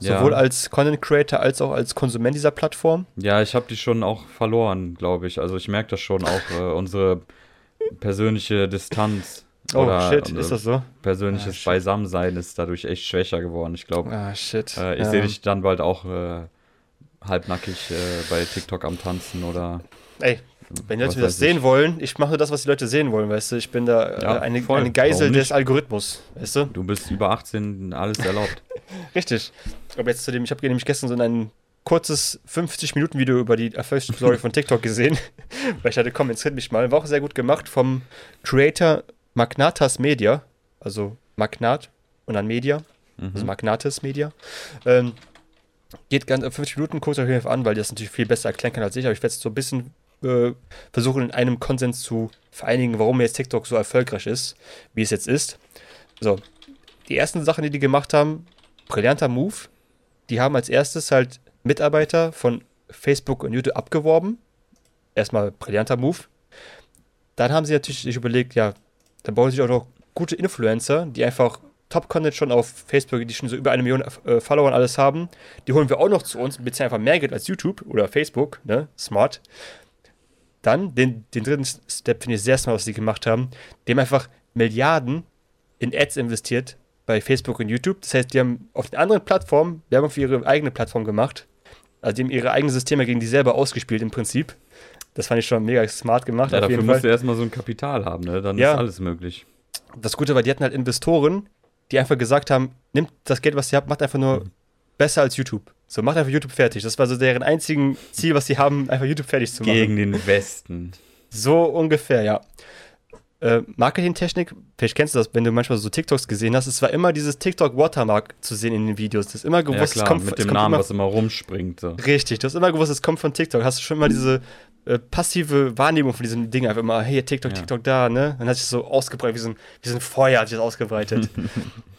Sowohl ja. als Content Creator als auch als Konsument dieser Plattform? Ja, ich habe die schon auch verloren, glaube ich. Also ich merke das schon auch, äh, unsere persönliche Distanz. Oh, oder shit, ist das so? Persönliches ah, Beisammensein ist dadurch echt schwächer geworden. Ich glaube, ah, shit. Äh, ich ja. sehe dich dann bald auch äh, halbnackig äh, bei TikTok am Tanzen oder. Ey, wenn die Leute das sehen wollen, ich mache nur das, was die Leute sehen wollen, weißt du? Ich bin da äh, ja, eine, eine, Geisel des Algorithmus, weißt du? Du bist über 18, alles erlaubt. Richtig. Aber jetzt zu dem, ich habe nämlich gestern so ein kurzes 50-Minuten-Video über die Erfolgsstory von TikTok gesehen, weil ich hatte, komm, interessiert mich mal. War auch sehr gut gemacht vom Creator Magnatas Media, also Magnat und dann Media, mhm. also Magnatis Media. Ähm, geht ganz 50 Minuten, guckt euch an, weil das natürlich viel besser erklären kann als ich, aber ich werde es so ein bisschen äh, versuchen, in einem Konsens zu vereinigen, warum jetzt TikTok so erfolgreich ist, wie es jetzt ist. So, die ersten Sachen, die die gemacht haben, brillanter Move. Die haben als erstes halt Mitarbeiter von Facebook und YouTube abgeworben. Erstmal brillanter Move. Dann haben sie natürlich sich überlegt, ja, dann brauchen sie auch noch gute Influencer, die einfach Top-Content schon auf Facebook, die schon so über eine Million äh, Follower und alles haben. Die holen wir auch noch zu uns, bezahlen einfach mehr Geld als YouTube oder Facebook, ne? Smart. Dann, den, den dritten Step finde ich sehr smart, was die gemacht haben. Die haben einfach Milliarden in Ads investiert bei Facebook und YouTube. Das heißt, die haben auf den anderen Plattformen Werbung für ihre eigene Plattform gemacht. Also die haben ihre eigenen Systeme gegen die selber ausgespielt im Prinzip. Das fand ich schon mega smart gemacht. Ja, dafür musst du erstmal so ein Kapital haben, ne? Dann ja. ist alles möglich. Das Gute war, die hatten halt Investoren, die einfach gesagt haben, nimmt das Geld, was ihr habt, macht einfach nur mhm. Besser als YouTube. So, macht einfach YouTube fertig. Das war so deren einzigen Ziel, was sie haben, einfach YouTube fertig zu machen. Gegen den Westen. So ungefähr, ja. Äh, Marketingtechnik, vielleicht kennst du das, wenn du manchmal so TikToks gesehen hast, es war immer dieses TikTok-Watermark zu sehen in den Videos. Das ist immer gewusst, ja, klar, es kommt mit dem Namen, immer, was immer rumspringt. So. Richtig, du hast immer gewusst, es kommt von TikTok. Hast du schon mal diese äh, passive Wahrnehmung von diesem Ding einfach immer, hey, TikTok, ja. TikTok da, ne? Dann hat sich so ausgebreitet, wie so ein, wie so ein Feuer hat sich das ausgebreitet.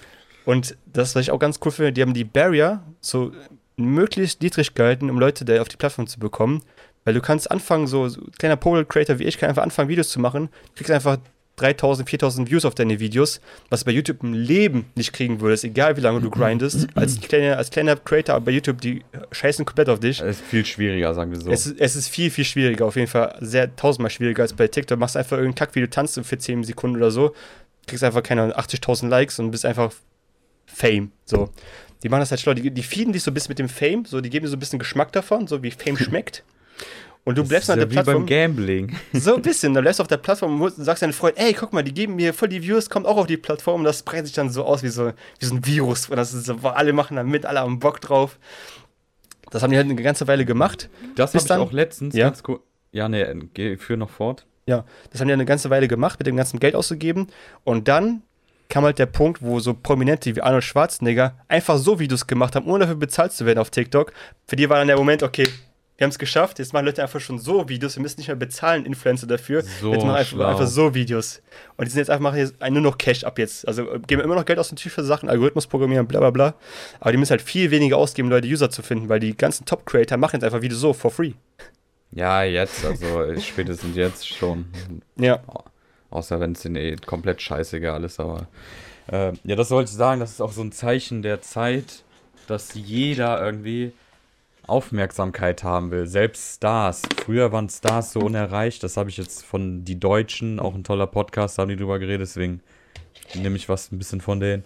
Und das, was ich auch ganz cool finde, die haben die Barrier so möglichst niedrig gehalten, um Leute da auf die Plattform zu bekommen. Weil du kannst anfangen, so, so kleiner Pole-Creator wie ich, kann einfach anfangen, Videos zu machen. Du kriegst einfach 3000, 4000 Views auf deine Videos, was du bei YouTube im Leben nicht kriegen würdest, egal wie lange du grindest. als, kleiner, als kleiner Creator bei YouTube, die scheißen komplett auf dich. Es ist viel schwieriger, sagen wir so. Es ist, es ist viel, viel schwieriger, auf jeden Fall sehr tausendmal schwieriger als bei TikTok. Du machst einfach irgendeinen Kackvideo, tanzt für 10 Sekunden oder so, kriegst einfach keine 80.000 Likes und bist einfach Fame. So. Die machen das halt schlau. Die, die feeden dich so ein bisschen mit dem Fame, so, die geben dir so ein bisschen Geschmack davon, so wie Fame schmeckt. Und du bleibst auf der ja Plattform. Wie beim Gambling. So ein bisschen. Dann bleibst du auf der Plattform und sagst deinen Freund, ey, guck mal, die geben mir voll die Views, kommt auch auf die Plattform und das breitet sich dann so aus wie so, wie so ein Virus. Und das ist so, alle machen da mit, alle haben Bock drauf. Das haben die halt eine ganze Weile gemacht. Das habe ich auch letztens ja? ganz cool. Ja, ne, geh, führ noch fort. Ja, das haben die eine ganze Weile gemacht, mit dem ganzen Geld auszugeben. Und dann kam halt der Punkt, wo so Prominente wie Arnold Schwarzenegger einfach so Videos gemacht haben, ohne dafür bezahlt zu werden auf TikTok. Für die war dann der Moment, okay, wir haben es geschafft, jetzt machen Leute einfach schon so Videos, wir müssen nicht mehr bezahlen, Influencer dafür. So jetzt machen einfach, einfach, so Videos. Und die sind jetzt einfach machen jetzt nur noch Cash ab jetzt. Also geben immer noch Geld aus natürlich für Sachen, Algorithmus programmieren, bla bla bla. Aber die müssen halt viel weniger ausgeben, Leute User zu finden, weil die ganzen Top-Creator machen jetzt einfach Videos so for free. Ja, jetzt, also spätestens jetzt schon. Ja. Außer wenn es denen eh komplett scheißegal ist, aber. Äh, ja, das wollte ich sagen, das ist auch so ein Zeichen der Zeit, dass jeder irgendwie Aufmerksamkeit haben will. Selbst Stars. Früher waren Stars so unerreicht. Das habe ich jetzt von Die Deutschen, auch ein toller Podcast, haben die drüber geredet, deswegen nehme ich was ein bisschen von denen.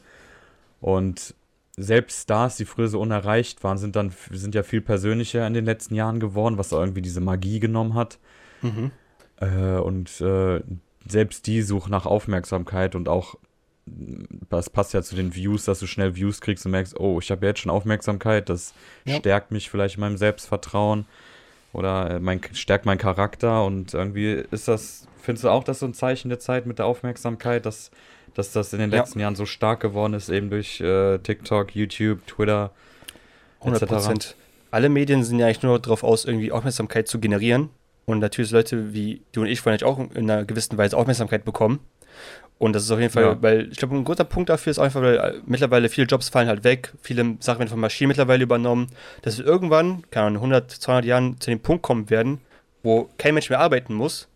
Und selbst Stars, die früher so unerreicht waren, sind dann sind ja viel persönlicher in den letzten Jahren geworden, was irgendwie diese Magie genommen hat. Mhm. Äh, und äh, selbst die suchen nach Aufmerksamkeit und auch, das passt ja zu den Views, dass du schnell Views kriegst und merkst, oh, ich habe jetzt schon Aufmerksamkeit, das ja. stärkt mich vielleicht in meinem Selbstvertrauen oder äh, mein, stärkt meinen Charakter und irgendwie ist das, findest du auch, das so ein Zeichen der Zeit mit der Aufmerksamkeit, dass, dass das in den letzten ja. Jahren so stark geworden ist, eben durch äh, TikTok, YouTube, Twitter, 100 Prozent. Alle Medien sind ja eigentlich nur darauf aus, irgendwie Aufmerksamkeit zu generieren und natürlich Leute wie du und ich wollen natürlich auch in einer gewissen Weise Aufmerksamkeit bekommen. Und das ist auf jeden Fall, ja. weil ich glaube, ein guter Punkt dafür ist einfach, weil äh, mittlerweile viele Jobs fallen halt weg, viele Sachen werden von Maschinen mittlerweile übernommen, dass wir irgendwann, keine Ahnung, 100, 200 Jahren zu dem Punkt kommen werden, wo kein Mensch mehr arbeiten muss.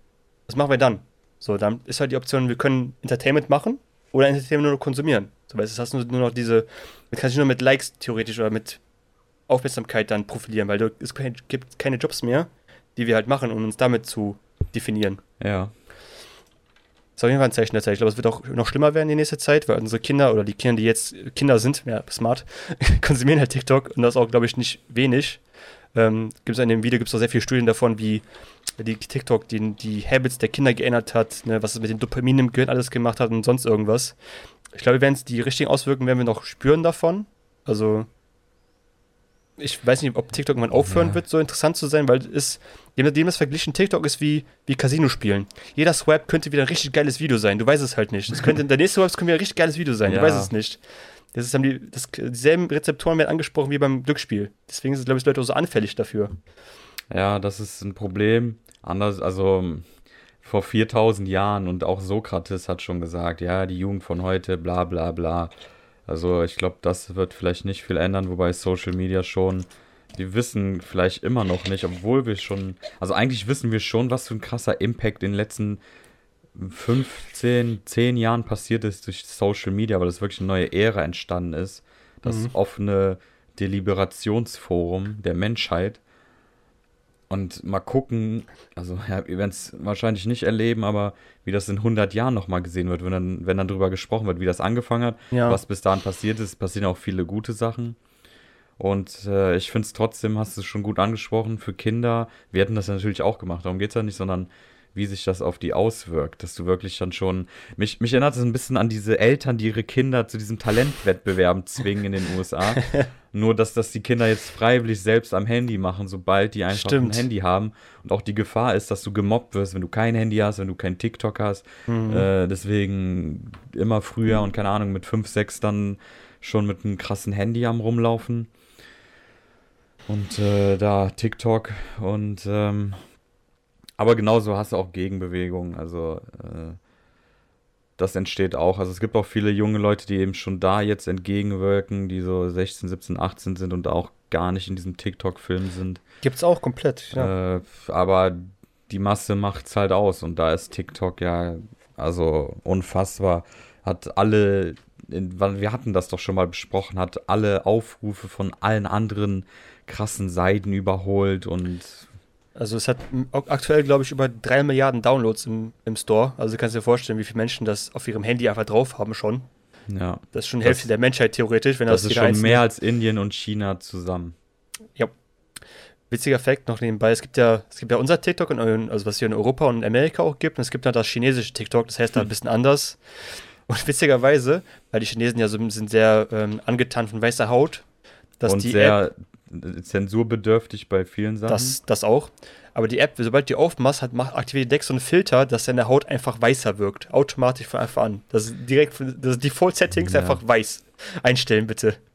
Was machen wir dann? So, dann ist halt die Option, wir können Entertainment machen oder Entertainment nur noch konsumieren. So, weißt du, hast nur, nur noch diese, du kannst dich nur mit Likes theoretisch oder mit Aufmerksamkeit dann profilieren, weil du, es gibt keine Jobs mehr, die wir halt machen, um uns damit zu definieren. Ja. Das ist auf jeden Fall ein Zeichen der Zeit. Ich glaube, es wird auch noch schlimmer werden in nächster Zeit, weil unsere Kinder oder die Kinder, die jetzt Kinder sind, ja, smart, konsumieren halt TikTok und das auch, glaube ich, nicht wenig. Ähm, gibt's in dem Video gibt es auch sehr viele Studien davon, wie die TikTok die, die Habits der Kinder geändert hat, ne, was es mit dem Dopamin im Gehirn alles gemacht hat und sonst irgendwas. Ich glaube, wenn es die richtigen Auswirkungen werden wir noch spüren davon. Also ich weiß nicht, ob TikTok irgendwann aufhören ja. wird, so interessant zu sein, weil es, dem, dem das verglichen, TikTok ist wie, wie Casino spielen. Jeder Swipe könnte wieder ein richtig geiles Video sein. Du weißt es halt nicht. Das könnte, der nächste Swipe könnte wieder ein richtig geiles Video sein. Ja. Du weißt es nicht. Das ist, haben die, das, dieselben Rezeptoren werden angesprochen wie beim Glücksspiel. Deswegen sind, glaube ich, Leute auch so anfällig dafür. Ja, das ist ein Problem. Anders, also vor 4000 Jahren und auch Sokrates hat schon gesagt, ja, die Jugend von heute, bla bla bla. Also ich glaube, das wird vielleicht nicht viel ändern, wobei Social Media schon, die wissen vielleicht immer noch nicht, obwohl wir schon, also eigentlich wissen wir schon, was für ein krasser Impact in den letzten 15, 10 Jahren passiert ist durch Social Media, weil es wirklich eine neue Ära entstanden ist. Das mhm. offene Deliberationsforum der Menschheit. Und mal gucken, also ja, wir werden es wahrscheinlich nicht erleben, aber wie das in 100 Jahren nochmal gesehen wird, wenn dann, wenn dann drüber gesprochen wird, wie das angefangen hat, ja. was bis dahin passiert ist, passieren auch viele gute Sachen. Und äh, ich finde es trotzdem, hast du es schon gut angesprochen, für Kinder, wir hätten das natürlich auch gemacht, darum geht es ja nicht, sondern wie sich das auf die auswirkt, dass du wirklich dann schon. Mich, mich erinnert es ein bisschen an diese Eltern, die ihre Kinder zu diesem Talentwettbewerben zwingen in den USA. Nur, dass das die Kinder jetzt freiwillig selbst am Handy machen, sobald die einfach Stimmt. ein Handy haben. Und auch die Gefahr ist, dass du gemobbt wirst, wenn du kein Handy hast, wenn du kein TikTok hast. Mhm. Äh, deswegen immer früher und keine Ahnung, mit 5, 6 dann schon mit einem krassen Handy am rumlaufen. Und äh, da TikTok und ähm, aber genauso hast du auch Gegenbewegungen. Also äh, das entsteht auch. Also es gibt auch viele junge Leute, die eben schon da jetzt entgegenwirken, die so 16, 17, 18 sind und auch gar nicht in diesem TikTok-Film sind. Gibt's auch komplett, ja. Äh, aber die Masse macht's halt aus und da ist TikTok ja also unfassbar. Hat alle, wir hatten das doch schon mal besprochen, hat alle Aufrufe von allen anderen krassen Seiten überholt und also es hat aktuell, glaube ich, über drei Milliarden Downloads im, im Store. Also du kannst dir vorstellen, wie viele Menschen das auf ihrem Handy einfach drauf haben schon. Ja. Das ist schon Hälfte das, der Menschheit theoretisch, wenn das, das ist schon mehr als Indien und China zusammen. Ja. Witziger Fakt noch nebenbei, es gibt ja, es gibt ja unser TikTok, und, also was hier in Europa und in Amerika auch gibt, und es gibt dann das chinesische TikTok, das heißt da ein bisschen anders. Und witzigerweise, weil die Chinesen ja so sind sehr ähm, angetan von weißer Haut, dass und die sehr App, zensurbedürftig bei vielen Sachen. Das, das auch. Aber die App, sobald die aufmachst, hat, macht, aktiviert Deck so einen Filter, dass deine Haut einfach weißer wirkt. Automatisch von Anfang an. Das ist direkt, das Default-Settings ja. einfach weiß. Einstellen bitte.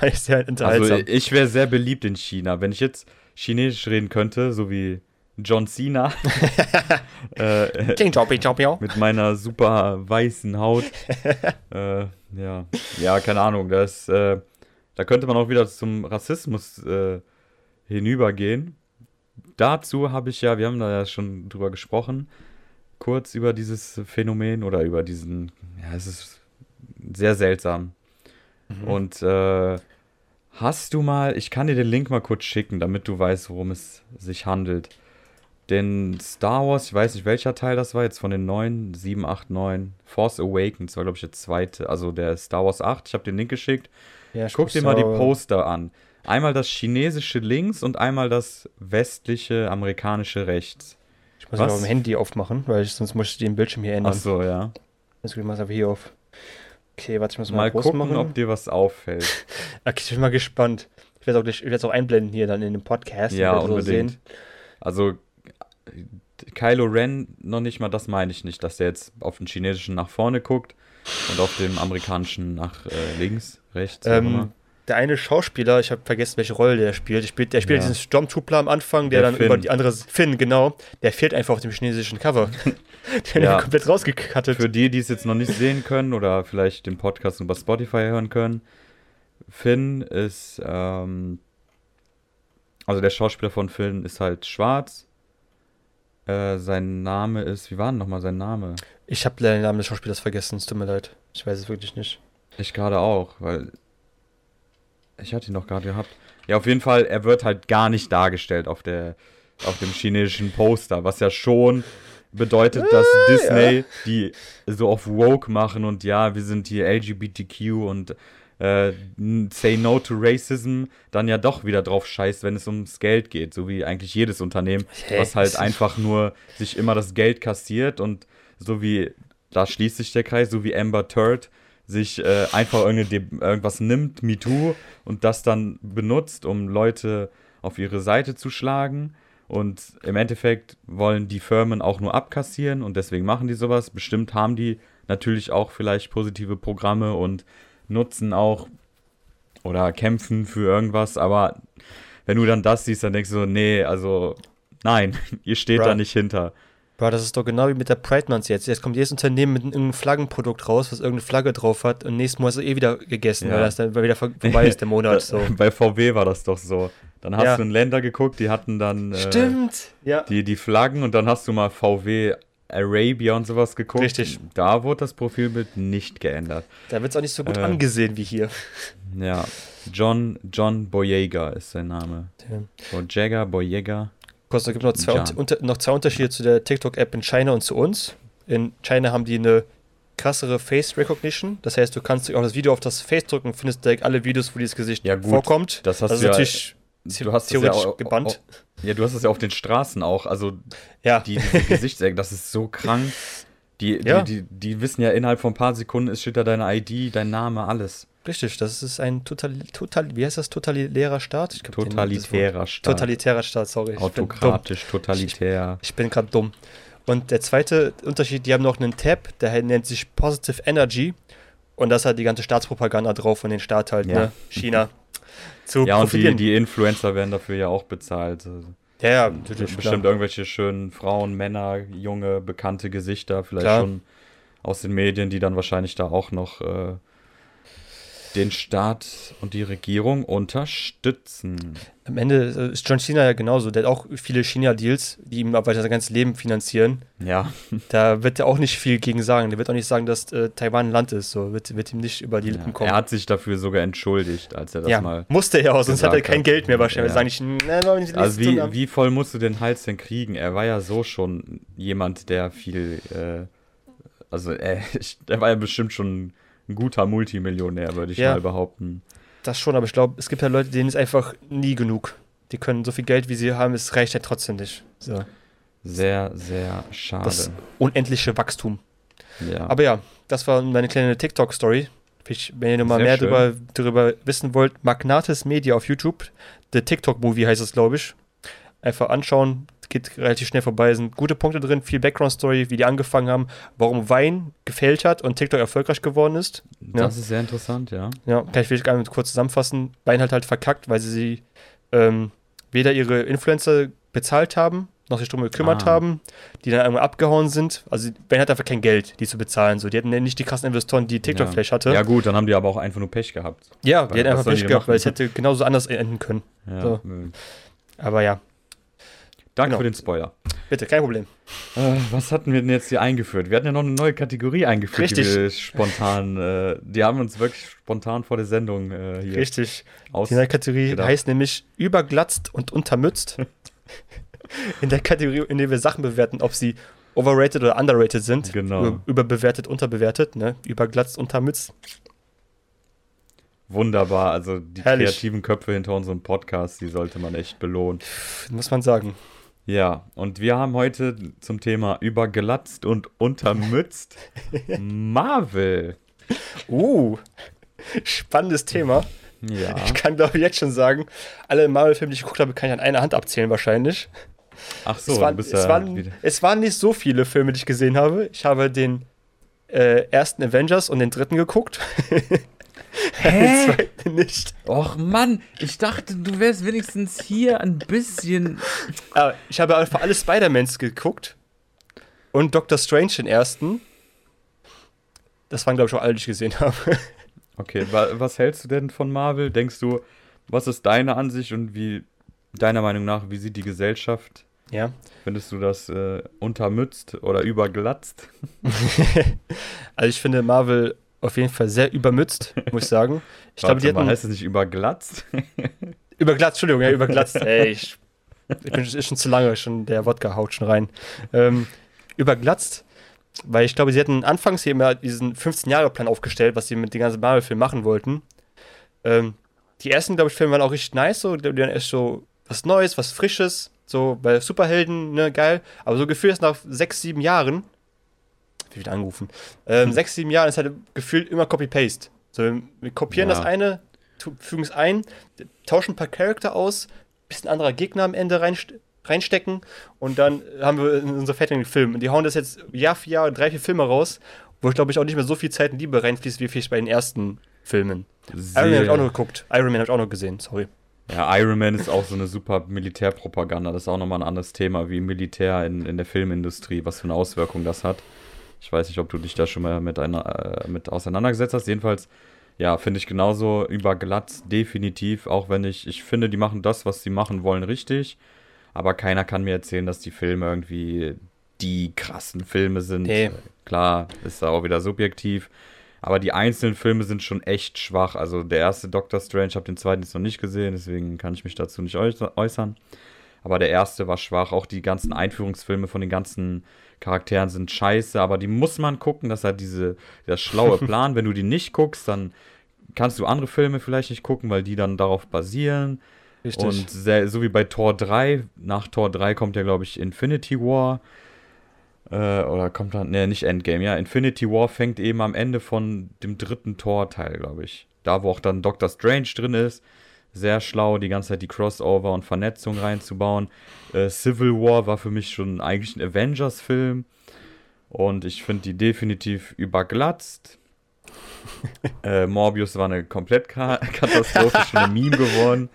Das ist sehr unterhaltsam. Also ich wäre sehr beliebt in China. Wenn ich jetzt Chinesisch reden könnte, so wie John Cena. äh, mit meiner super weißen Haut. äh, ja. ja, keine Ahnung. Das, äh, da könnte man auch wieder zum Rassismus äh, hinübergehen. Dazu habe ich ja, wir haben da ja schon drüber gesprochen, kurz über dieses Phänomen oder über diesen, ja, es ist sehr seltsam. Mhm. Und äh, hast du mal, ich kann dir den Link mal kurz schicken, damit du weißt, worum es sich handelt. Denn Star Wars, ich weiß nicht, welcher Teil das war, jetzt von den neuen, 7, 8, 9, Force Awakens war, glaube ich, der zweite, also der Star Wars 8, ich habe den Link geschickt. Ja, Guck dir mal die Poster an. Einmal das chinesische links und einmal das westliche amerikanische rechts. Ich muss Was? mal am Handy aufmachen, weil ich, sonst muss ich den Bildschirm hier ändern. Ach so, ja. Also ich mach's einfach hier auf. Okay, warte, ich muss mal, mal gucken, machen. ob dir was auffällt. okay, ich bin mal gespannt. Ich werde es auch, auch einblenden hier dann in dem Podcast. Ja, unbedingt. So also Kylo Ren noch nicht mal, das meine ich nicht, dass der jetzt auf den chinesischen nach vorne guckt und auf dem amerikanischen nach äh, links, rechts. Ähm, der eine Schauspieler, ich habe vergessen, welche Rolle der spielt. Der spielt, der spielt ja. diesen Stormtrooper am Anfang, der, der dann Finn. über die andere Finn, genau, der fehlt einfach auf dem chinesischen Cover. der ja. komplett rausgekattet. Für die, die es jetzt noch nicht sehen können oder vielleicht den Podcast über Spotify hören können, Finn ist, ähm, also der Schauspieler von Finn ist halt schwarz. Äh, sein Name ist, wie war denn nochmal sein Name? Ich habe den Namen des Schauspielers vergessen, es tut mir leid. Ich weiß es wirklich nicht. Ich gerade auch, weil ich hatte ihn noch gerade gehabt. Ja, auf jeden Fall, er wird halt gar nicht dargestellt auf der auf dem chinesischen Poster, was ja schon bedeutet, dass Ah, Disney, ja. die so auf Woke machen und ja, wir sind hier LGBTQ und äh, say no to racism, dann ja doch wieder drauf scheißt, wenn es ums Geld geht, so wie eigentlich jedes Unternehmen, Hä? was halt einfach nur sich immer das Geld kassiert und so wie, da schließt sich der Kreis, so wie Amber Turd sich äh, einfach irgendwas nimmt, MeToo, und das dann benutzt, um Leute auf ihre Seite zu schlagen. Und im Endeffekt wollen die Firmen auch nur abkassieren und deswegen machen die sowas. Bestimmt haben die natürlich auch vielleicht positive Programme und nutzen auch oder kämpfen für irgendwas, aber wenn du dann das siehst, dann denkst du so, nee, also nein, ihr steht Bruh. da nicht hinter. Bro, das ist doch genau wie mit der Pride Month jetzt. Jetzt kommt jedes Unternehmen mit irgendeinem Flaggenprodukt raus, was irgendeine Flagge drauf hat und nächstes Mal ist es eh wieder gegessen, Ja. weil das dann wieder vor- vorbei ist, der Monat. So. Bei VW war das doch so. Dann hast Ja. du in Länder geguckt, die hatten dann äh, Stimmt. Ja. die, die Flaggen und dann hast du mal VW Arabia und sowas geguckt. Richtig. Da wurde das Profilbild nicht geändert. Da wird es auch nicht so gut Äh. angesehen wie hier. Ja, John, John Boyega ist sein Name. Ja. Boyega, Boyega. Kurz, da gibt es noch, zwei unter, noch zwei Unterschiede zu der TikTok-App in China und zu uns. In China haben die eine krassere Face Recognition. Das heißt, du kannst auf das Video auf das Face drücken und findest direkt alle Videos, wo dieses Gesicht Ja, gut, vorkommt. das hast also du ja- natürlich Du hast das ja theoretisch auch- gebannt. Ja, du hast es ja auf den Straßen auch. Also ja, die, diese Gesichtsecken, das ist so krank. Die, Ja. die, die, die wissen ja innerhalb von ein paar Sekunden, es steht da deine ID, dein Name, alles. richtig. Das ist ein total, total wie heißt das? Totalitärer Staat? Ich glaub, Totalitärer Staat. Totalitärer Staat, sorry. Ich. Autokratisch, totalitär. Ich bin gerade dumm. Und der zweite Unterschied, die haben noch einen Tab, der nennt sich Positive Energy. Und das hat die ganze Staatspropaganda drauf von den Staat halt, Ja. ne? China. Zu Ja, und die, die Influencer werden dafür ja auch bezahlt. Also ja, ja, natürlich. Bestimmt klar. irgendwelche schönen Frauen, Männer, junge, bekannte Gesichter, vielleicht Klar. schon aus den Medien, die dann wahrscheinlich da auch noch äh, den Staat und die Regierung unterstützen. Am Ende äh, ist John Cena ja genauso. Der hat auch viele China-Deals, die ihm aber sein ganzes Leben finanzieren. Ja, Da wird er auch nicht viel gegen sagen. Der wird auch nicht sagen, dass äh, Taiwan ein Land ist. So wird, wird ihm nicht über die Lippen ja. kommen. er hat sich dafür sogar entschuldigt, als er das ja, mal. musste er auch, sonst hat er kein hat. Geld mehr wahrscheinlich. Ja. Sagen nicht, Sie Also wie, wie voll musst du den Hals denn kriegen? Er war ja so schon jemand, der viel, äh, also er, der war ja bestimmt schon ein guter Multimillionär, würde ich Ja. mal behaupten. Das schon, aber ich glaube, es gibt ja Leute, denen ist einfach nie genug. Die können so viel Geld, wie sie haben, es reicht ja trotzdem nicht. So. Sehr, sehr schade. Das unendliche Wachstum. ja. Aber ja, das war meine kleine TikTok-Story. Wenn ihr noch mal Sehr mehr darüber, darüber wissen wollt, Magnates Media auf YouTube, The TikTok-Movie heißt es, glaube ich. Einfach anschauen, geht relativ schnell vorbei. Sind gute Punkte drin, viel Background-Story, wie die angefangen haben, warum Wein gefällt hat und TikTok erfolgreich geworden ist. das ist sehr interessant, ja. Ja, kann ich vielleicht gerne kurz zusammenfassen. Wein hat halt verkackt, weil sie sie ähm, weder ihre Influencer bezahlt haben, noch sich darum gekümmert Ah. haben, die dann einmal abgehauen sind. Also Wein hat einfach kein Geld, die zu bezahlen. So, die hatten ja nicht die krassen Investoren, die TikTok ja. vielleicht hatte. Ja, gut, dann haben die aber auch einfach nur Pech gehabt. Ja, die Weil hätten einfach Pech gehabt, weil es hätte genauso anders enden können. Ja. So. Aber ja, Danke Genau. für den Spoiler. bitte, kein Problem. Äh, was hatten wir denn jetzt hier eingeführt? Wir hatten ja noch eine neue Kategorie eingeführt, Richtig. die wir spontan, äh, die haben uns wirklich spontan vor der Sendung äh, hier Richtig. Die neue Kategorie gedacht. heißt nämlich überglatzt und untermützt. in der Kategorie, in der wir Sachen bewerten, ob sie overrated oder underrated sind. Genau. Über, überbewertet, unterbewertet, ne? Überglatzt, untermützt. Wunderbar, also die Herrlich. kreativen Köpfe hinter unserem Podcast, die sollte man echt belohnen. Muss man sagen. Ja, und wir haben heute zum Thema überglatzt und untermützt Marvel. Uh, spannendes Thema. Ja. Ich kann, glaube ich, jetzt schon sagen, alle Marvel-Filme, die ich geguckt habe, kann ich an einer Hand abzählen wahrscheinlich. Ach so, es, waren, es, ja waren, es waren nicht so viele Filme, die ich gesehen habe. Ich habe den äh, ersten Avengers und den dritten geguckt. den zweiten nicht. Och Mann, ich dachte, du wärst wenigstens hier ein bisschen. Aber ich habe einfach alle Spider-Mans geguckt. Und Doctor Strange den ersten. Das waren, glaube ich, auch alle, die ich gesehen habe. Okay, wa was hältst du denn von Marvel? Denkst du, was ist deine Ansicht und wie, deiner Meinung nach, wie sieht die Gesellschaft? ja. Findest du das äh, untermützt oder überglatzt? Also ich finde, Marvel auf jeden Fall sehr übermützt, muss ich sagen. Ich glaube, die hatten heißt es nicht überglatzt? überglatzt, Entschuldigung, ja, überglatzt. Ey, ich, ich bin ist schon zu lange, schon der Wodka haut schon rein. Ähm, überglatzt, weil ich glaube, sie hatten anfangs hier immer diesen 15-Jahre-Plan aufgestellt, was sie mit den ganzen Marvel-Filmen machen wollten. Ähm, die ersten, glaube ich, Filme waren auch richtig nice, so, die waren erst so was Neues, was Frisches, so bei Superhelden, ne, geil. Aber so gefühlt ist nach sechs, sieben Jahren, wie wieder angerufen, ähm, sechs, sieben Jahren ist halt gefühlt immer Copy-Paste. So, wir kopieren Ja. das eine, fügen es ein, tauschen ein paar Charakter aus, bisschen anderer Gegner am Ende reinst reinstecken und dann haben wir unseren fertigen Film. Und die hauen das jetzt Jahr für Jahr drei, vier Filme raus, wo ich glaube ich auch nicht mehr so viel Zeit und Liebe reinfließt, wie vielleicht bei den ersten Filmen. Iron Man habe ich auch noch geguckt. Iron Man habe ich auch noch gesehen, sorry. Ja, Iron Man ist auch so eine super Militärpropaganda. Das ist auch nochmal ein anderes Thema, wie Militär in, in der Filmindustrie, was für eine Auswirkung das hat. Ich weiß nicht, ob du dich da schon mal mit, einer, äh, mit auseinandergesetzt hast. Jedenfalls, ja, finde ich genauso überglatzt, definitiv. Auch wenn ich, ich finde, die machen das, was sie machen wollen, richtig. Aber keiner kann mir erzählen, dass die Filme irgendwie die krassen Filme sind. Nee. Klar, ist da auch wieder subjektiv. Aber die einzelnen Filme sind schon echt schwach. Also der erste Doctor Strange, ich habe den zweiten jetzt noch nicht gesehen, deswegen kann ich mich dazu nicht äuß- äußern. Aber der erste war schwach. Auch die ganzen Einführungsfilme von den ganzen Charakteren sind scheiße, aber die muss man gucken. Das ist halt diese, der schlaue Plan. Wenn du die nicht guckst, dann kannst du andere Filme vielleicht nicht gucken, weil die dann darauf basieren. Richtig. Und sehr, so wie bei Tor 3, nach Tor 3 kommt ja, glaube ich, Infinity War. Äh, oder kommt dann, ne, nicht Endgame, ja. Infinity War fängt eben am Ende von dem dritten Tor-Teil, glaube ich. Da, wo auch dann Doctor Strange drin ist. Sehr schlau, die ganze Zeit die Crossover und Vernetzung reinzubauen. Äh, Civil War war für mich schon eigentlich ein Avengers-Film. Und ich finde die definitiv überglatzt. äh, Morbius war eine Komplett-Katastrophe, schon ein Meme geworden.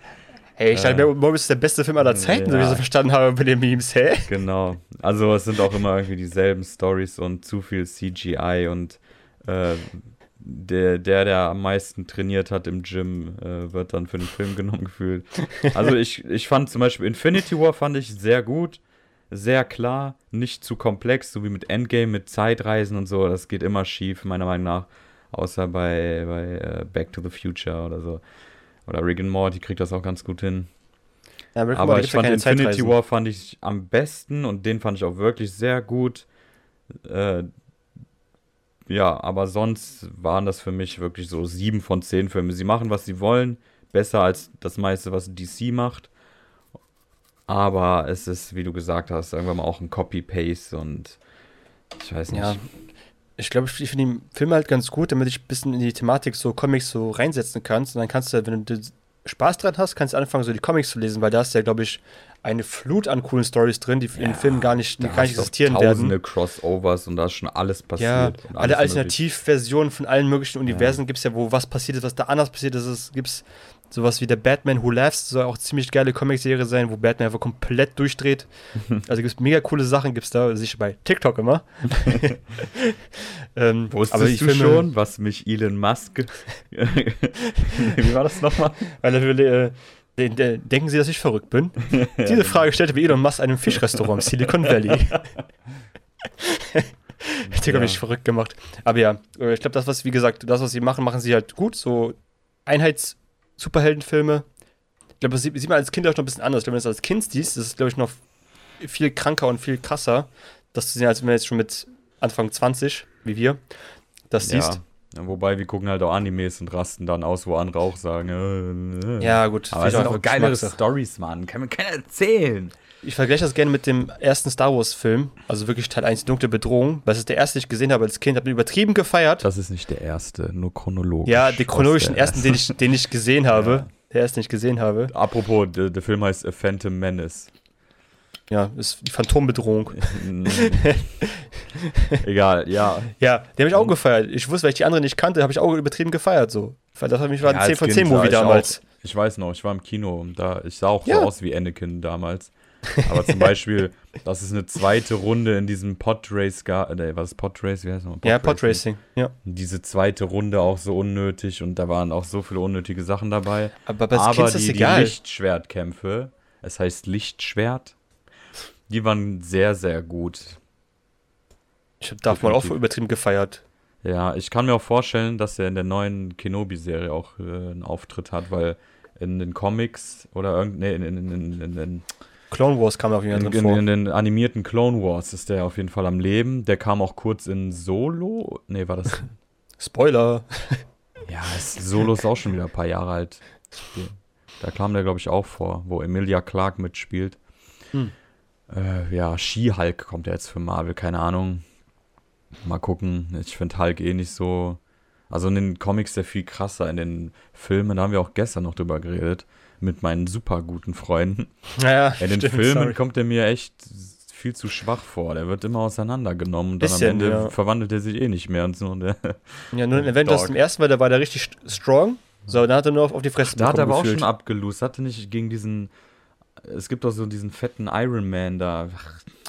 Hey, ich dachte, mir, Morbius ist der beste Film aller Zeiten, so wie ich Ja. so verstanden habe bei den Memes, hä? Genau. Also es sind auch immer irgendwie dieselben Stories und zu viel CGI und äh, der, der, der am meisten trainiert hat im Gym, äh, wird dann für den Film genommen gefühlt. Also ich, ich fand zum Beispiel Infinity War fand ich sehr gut, sehr klar, nicht zu komplex, so wie mit Endgame, mit Zeitreisen und so. Das geht immer schief, meiner Meinung nach. Außer bei, bei äh, Back to the Future oder so. Oder Rick and Morty kriegt das auch ganz gut hin. Ja, aber, Aber ich fand Infinity Zeitreisen. War fand ich am besten und den fand ich auch wirklich sehr gut. Äh, ja, aber sonst waren das für mich wirklich so sieben von zehn Filme. Sie machen, was sie wollen, besser als das meiste, was DC macht. Aber es ist, wie du gesagt hast, irgendwann mal auch ein Copy-Paste und ich weiß nicht. Ja. Ich glaube, ich finde den Film halt ganz gut, damit ich ein bisschen in die Thematik so Comics so reinsetzen kannst. Und dann kannst du, wenn du Spaß dran hast, kannst du anfangen, so die Comics zu lesen, weil da ist ja, glaube ich, eine Flut an coolen Stories drin, die in Ja, den Filmen gar nicht, gar nicht existieren tausende werden. Crossovers und da ist schon alles Ja, passiert. alle alles mögliche. Alternativversionen von allen möglichen Universen gibt es ja, wo was passiert ist, was da anders passiert ist. Es gibt sowas wie der Batman Who Laughs, soll auch ziemlich geile Comicserie sein, wo Batman einfach komplett durchdreht. also gibt es mega coole Sachen, gibt es da, sicher bei TikTok immer. ähm, Wusstest aber die du Filme- schon, was mich Elon Musk. Wie war das nochmal? Weil er will, äh, de- de- denken Sie, dass ich verrückt bin? Diese Frage stellte mir Elon Musk einem Fischrestaurant im Silicon Valley. Hat Ja. mich verrückt gemacht. Aber ja, äh, ich glaube, das, was, wie gesagt, das, was sie machen, machen sie halt gut. So Einheits-Superheldenfilme. Ich glaube, das sieht, sieht man als Kind auch noch ein bisschen anders. Ich glaube, wenn du das als Kind siehst, das ist, glaube ich, noch viel kranker und viel krasser, das zu sehen, als wenn du jetzt schon mit Anfang 20, wie wir, das siehst. Ja. Wobei wir gucken halt auch Animes und rasten dann aus, wo andere auch sagen. Äh, äh. Ja, gut. Aber es sind auch geilere. Stories, Mann. Kann mir keiner erzählen. Ich vergleiche das gerne mit dem ersten Star Wars-Film, also wirklich Teil 1, die dunkle Bedrohung, es ist der erste, den ich gesehen habe als Kind, habe ihn übertrieben gefeiert. Das ist nicht der erste, nur chronologisch. ja, den chronologischen ersten, den ich, den ich gesehen habe. Der erste, den ich gesehen habe. Apropos, der, der Film heißt A Phantom Menace. Ja, ist die Phantombedrohung. Egal, ja. Ja, den habe ich auch gefeiert. Ich wusste, weil ich die anderen nicht kannte, habe ich auch übertrieben gefeiert. So. Weil Das hat mich war ein Ja, 10 als von Kind 10 sah Movie damals. Auch, ich weiß noch, ich war im Kino und da, ich sah auch Ja. so aus wie Anakin damals. Aber zum Beispiel, das ist eine zweite Runde in diesem Podrace, gar, äh, was ist Podrace? Wie heißt nochmal? Ja, Podracing. Ja. Diese zweite Runde auch so unnötig und da waren auch so viele unnötige Sachen dabei. Aber bei Aber das die, die. Lichtschwertkämpfe, es heißt Lichtschwert, die waren sehr, sehr gut. Ich habe darf mal auch übertrieben gefeiert. Ja, ich kann mir auch vorstellen, dass er in der neuen Kenobi-Serie auch äh, einen Auftritt hat, weil in den Comics oder irgend, nee, in, in, in, in, in, Clone Wars kam auf jeden Fall in, drin in, vor. in den animierten Clone Wars ist der auf jeden Fall am Leben. Der kam auch kurz in Solo. Nee, war das. Spoiler. ja, ist, Solo ist auch schon wieder ein paar Jahre alt. Da kam der, glaube ich, auch vor, wo Emilia Clarke mitspielt. Hm. Äh, ja, She-Hulk kommt ja jetzt für Marvel, keine Ahnung. Mal gucken. Ich finde Hulk eh nicht so. Also in den Comics der viel krasser. In den Filmen, da haben wir auch gestern noch drüber geredet. Mit meinen super guten Freunden. Naja, In den stimmt, Filmen sorry. kommt er mir echt viel zu schwach vor. Der wird immer auseinandergenommen und dann Bisschen, am Ende ja. verwandelt er sich eh nicht mehr und so. Der, Ja, nur in Avengers im ersten Mal, da war der richtig st- strong. So, dann hat er nur auf, auf die Fresse da hat er aber auch gefühlt. schon abgelost. Hatte nicht gegen diesen. Es gibt doch so diesen fetten Iron Man da.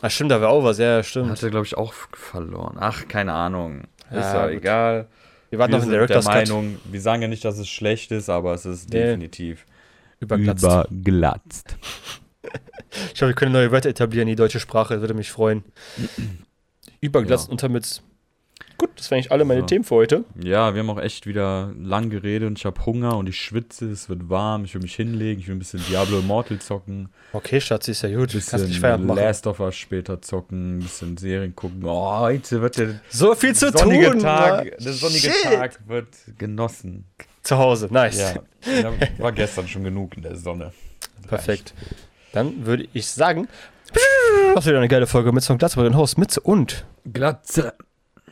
Ach, stimmt, da war auch was, ja, stimmt. Hat er, glaube ich, auch verloren. Ach, keine Ahnung. Ja, ist ja gut. egal. wir warten wir noch in der der. Meinung, wir sagen ja nicht, dass es schlecht ist, aber es ist Nee. definitiv Überglatzt. überglatzt. Ich hoffe, wir können neue Wörter etablieren, die deutsche Sprache, das würde mich freuen. Überglatzt Ja. und damit. Gut, das wären eigentlich alle meine So. Themen für heute. Ja, wir haben auch echt wieder lang geredet und ich habe Hunger und ich schwitze, es wird warm, ich will mich hinlegen, ich will ein bisschen Diablo Immortal zocken, Okay, Schatz, ist ja gut. ein Kannst bisschen nicht Feierabend machen. Last of Us später zocken, ein bisschen Serien gucken. Oh, heute wird der So viel zu sonnige tun. Tag, Mann. der sonnige Shit. Tag wird genossen. Zu Hause, nice. Ja, ja, war gestern schon genug in der Sonne. Perfekt. Dann würde ich sagen, war wieder eine geile Folge mit Song Glatz bei den Host Mitze und Glatze.